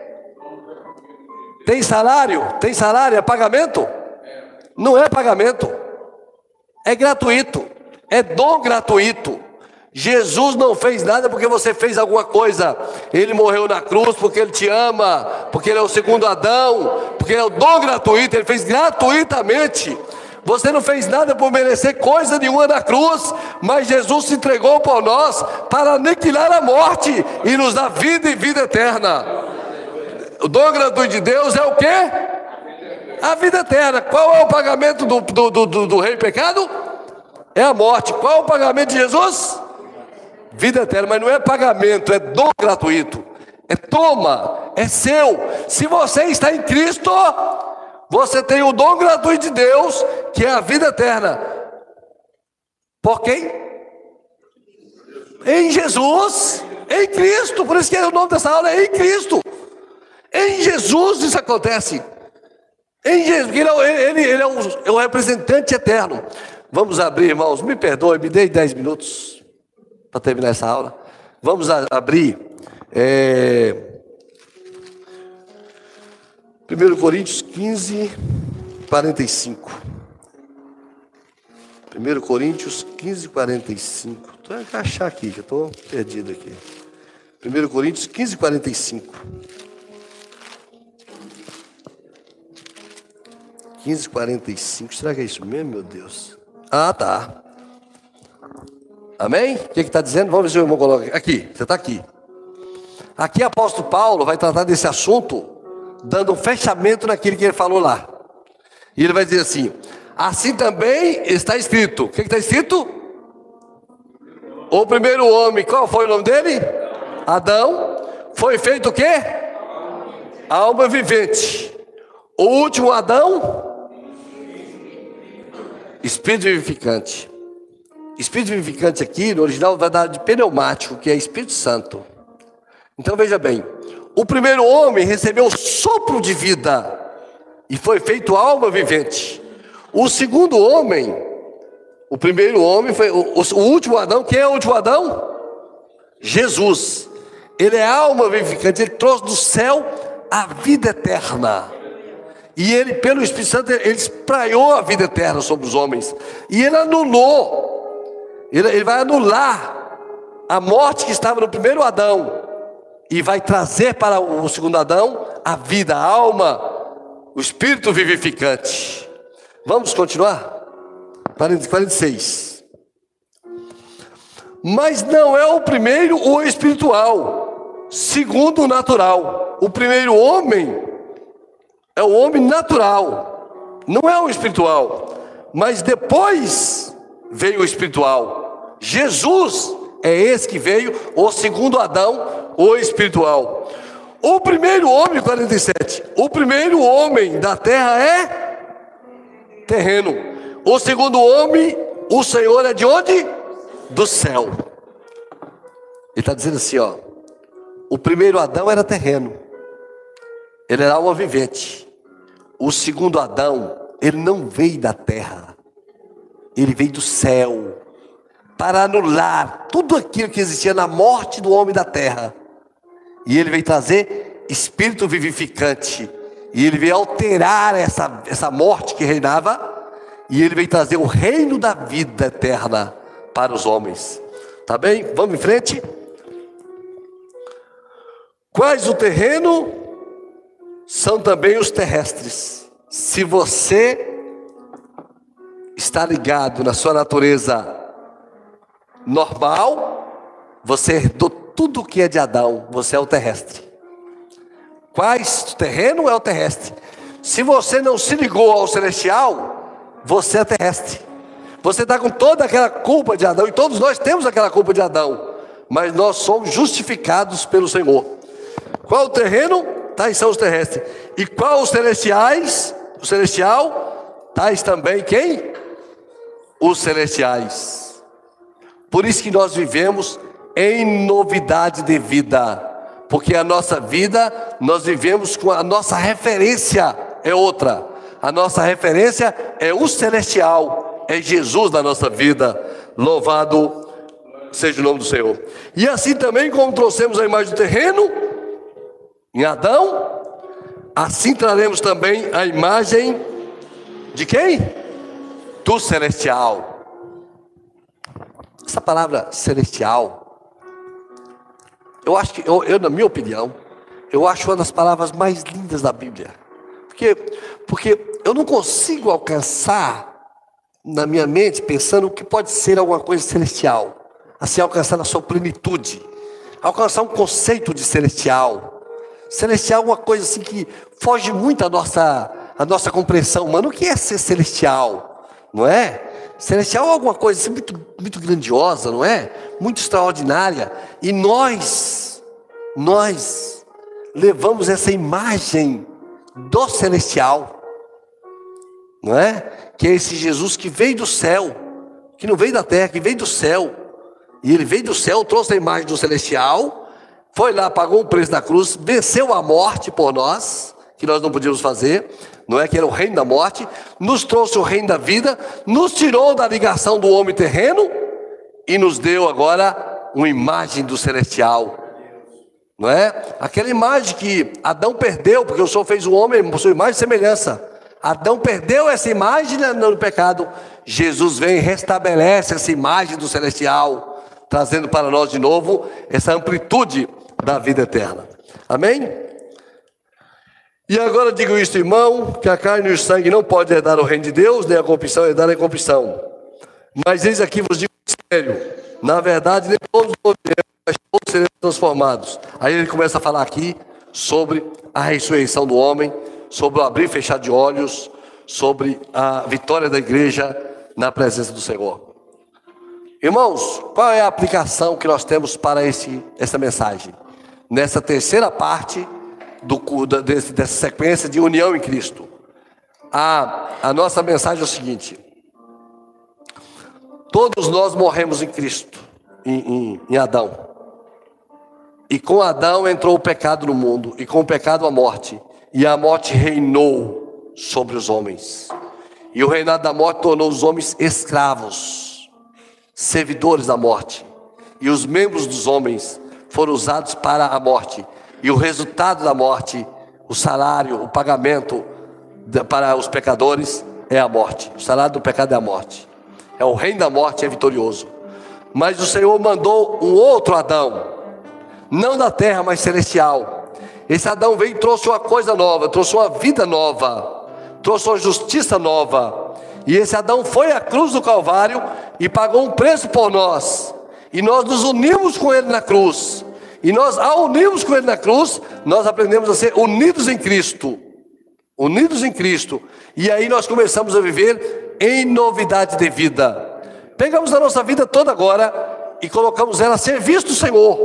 Tem salário? Tem salário? É pagamento? Não é pagamento. É gratuito. É dom gratuito. Jesus não fez nada porque você fez alguma coisa. Ele morreu na cruz porque ele te ama, porque ele é o segundo Adão, porque ele é o dom gratuito, ele fez gratuitamente. Você não fez nada por merecer coisa nenhuma na cruz, mas Jesus se entregou por nós para aniquilar a morte e nos dar vida e vida eterna. O dom gratuito de Deus é o quê? A vida eterna. Qual é o pagamento do, do, do, do rei pecado? É a morte. Qual é o pagamento de Jesus? Vida eterna, mas não é pagamento, é dom gratuito. É toma, é seu. Se você está em Cristo, você tem o dom gratuito de Deus, que é a vida eterna. Por quem? Em Jesus, em Cristo. Por isso que o nome dessa aula é em Cristo. Em Jesus isso acontece. Em Jesus, ele, é, ele, ele é, o, é, o, representante eterno. Vamos abrir, irmãos, me perdoe, me dê 10 minutos para terminar essa aula. Vamos a, abrir. É, 1 Coríntios 15, 45. 1 Coríntios 15, 45. Estou a encaixar aqui, eu estou perdido aqui. 1 Coríntios 15, 45. 15:45. Será que é isso mesmo, meu Deus? Ah, tá. Amém? O que está dizendo? Vamos ver se o irmão coloca aqui. Você está aqui. Aqui, apóstolo Paulo vai tratar desse assunto, dando um fechamento naquilo que ele falou lá. E ele vai dizer assim: assim também está escrito. O que está escrito? O primeiro homem, qual foi o nome dele? Adão. Foi feito o quê? Alma vivente. O último Adão Espírito vivificante. Espírito vivificante aqui, no original, vai dar de pneumático, que é Espírito Santo. Então veja bem: o primeiro homem recebeu sopro de vida e foi feito alma vivente. O segundo homem, o primeiro homem foi o, o último Adão. Quem é o último Adão? Jesus. Ele é alma vivificante, ele trouxe do céu a vida eterna. E ele, pelo Espírito Santo, ele espraiou a vida eterna sobre os homens. E ele anulou. Ele, ele vai anular a morte que estava no primeiro Adão. E vai trazer para o segundo Adão a vida, a alma, o espírito vivificante. Vamos continuar? 46. Mas não é o primeiro o espiritual, segundo o natural. O primeiro homem é o homem natural, não é o espiritual. Mas depois veio o espiritual. Jesus é esse que veio, o segundo Adão, o espiritual. O primeiro homem, 47, o primeiro homem da terra é terreno. O segundo homem, o Senhor é de onde? Do céu. Ele está dizendo assim, ó. O primeiro Adão era terreno. Ele era alma vivente. O segundo Adão, ele não veio da terra, ele veio do céu, para anular tudo aquilo que existia na morte do homem da terra. E ele veio trazer espírito vivificante, e ele veio alterar essa, essa morte que reinava, e ele veio trazer o reino da vida eterna para os homens. Tá bem? Vamos em frente. Quais o terreno? São também os terrestres. Se você está ligado na sua natureza normal, você herdou tudo que é de Adão, você é o terrestre. Quais terreno é o terrestre? Se você não se ligou ao celestial, você é terrestre. Você está com toda aquela culpa de Adão, e todos nós temos aquela culpa de Adão, mas nós somos justificados pelo Senhor. Qual o terreno? Tais são os terrestres. E qual os celestiais? O celestial, tais também quem? Os celestiais. Por isso que nós vivemos em novidade de vida, porque a nossa vida nós vivemos com a nossa referência é outra. A nossa referência é o celestial, é Jesus na nossa vida. Louvado seja o nome do Senhor. E assim também como trouxemos a imagem do terreno, em Adão, assim traremos também a imagem de quem? Do celestial. Essa palavra celestial, eu acho que, eu, eu, na minha opinião, eu acho uma das palavras mais lindas da Bíblia. Porque, porque eu não consigo alcançar na minha mente pensando que pode ser alguma coisa celestial, assim alcançar na sua plenitude, alcançar um conceito de celestial Celestial é uma coisa assim que foge muito à nossa, à nossa compreensão humana. O que é ser celestial? Não é? Celestial é alguma coisa assim muito, muito grandiosa, não é? Muito extraordinária. E nós, nós levamos essa imagem do celestial, não é? Que é esse Jesus que veio do céu, que não veio da terra, que veio do céu. E ele veio do céu, trouxe a imagem do celestial, foi lá, pagou o preço da cruz, venceu a morte por nós, que nós não podíamos fazer, não é que era o reino da morte, nos trouxe o reino da vida, nos tirou da ligação do homem terreno e nos deu agora uma imagem do celestial. Não é? Aquela imagem que Adão perdeu, porque o Senhor fez o homem por sua imagem e semelhança. Adão perdeu essa imagem no pecado. Jesus vem e restabelece essa imagem do celestial, trazendo para nós de novo essa amplitude da vida eterna. Amém? E agora digo isto, irmão, que a carne e o sangue não podem herdar o reino de Deus, nem a corrupção herdar a corrupção. Mas eis aqui vos digo sério, na verdade, nem todos morrerão, mas todos serão transformados. Aí ele começa a falar aqui sobre a ressurreição do homem, sobre o abrir e fechar de olhos, sobre a vitória da igreja na presença do Senhor. Irmãos, qual é a aplicação que nós temos para esse, essa mensagem? Nessa terceira parte do, desse, dessa sequência de união em Cristo. A, a nossa mensagem é o seguinte: todos nós morremos em Cristo, em, em, em Adão. E com Adão entrou o pecado no mundo, e com o pecado a morte, e a morte reinou sobre os homens. E o reinado da morte tornou os homens escravos, servidores da morte. E os membros dos homens foram usados para a morte. E o resultado da morte, o salário, o pagamento para os pecadores é a morte. O salário do pecado é a morte. É o reino da morte, é vitorioso. Mas o Senhor mandou um outro Adão, não da terra, mas celestial. Esse Adão veio e trouxe uma coisa nova, trouxe uma vida nova, trouxe uma justiça nova. E esse Adão foi à cruz do Calvário e pagou um preço por nós. E nós nos unimos com ele na cruz. E nós, ao unirmos com Ele na cruz, nós aprendemos a ser unidos em Cristo. Unidos em Cristo. E aí nós começamos a viver em novidade de vida. Pegamos a nossa vida toda agora e colocamos ela a serviço do Senhor,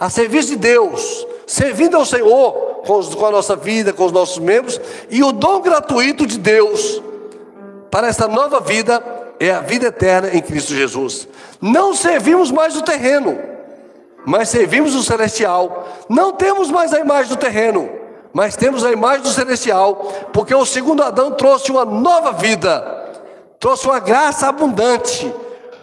a serviço de Deus, servindo ao Senhor com, a nossa vida, com os nossos membros, e o dom gratuito de Deus para essa nova vida é a vida eterna em Cristo Jesus. Não servimos mais o terreno mas servimos o celestial. Não temos mais a imagem do terreno, mas temos a imagem do celestial, porque o segundo Adão trouxe uma nova vida, trouxe uma graça abundante,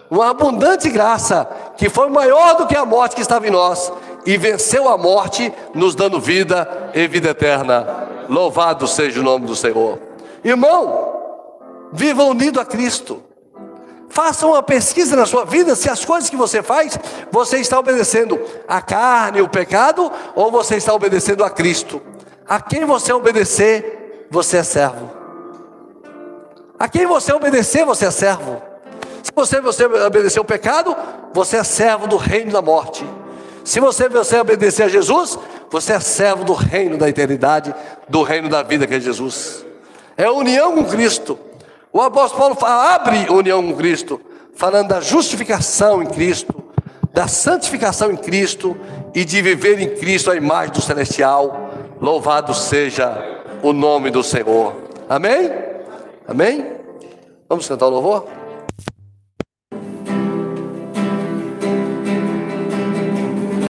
uma abundante graça, que foi maior do que a morte que estava em nós, e venceu a morte, nos dando vida e vida eterna. Louvado seja o nome do Senhor. Irmão, viva unido a Cristo. Faça uma pesquisa na sua vida se as coisas que você faz, você está obedecendo a carne, o pecado, ou você está obedecendo a Cristo. A quem você obedecer, você é servo. A quem você obedecer, você é servo. Se você, você obedecer o pecado, você é servo do reino da morte. Se você, você obedecer a Jesus, você é servo do reino da eternidade, do reino da vida que é Jesus. É união com Cristo. O apóstolo Paulo abre união com Cristo, falando da justificação em Cristo, da santificação em Cristo e de viver em Cristo a imagem do celestial. Louvado seja o nome do Senhor. Amém? Amém? Vamos cantar o louvor?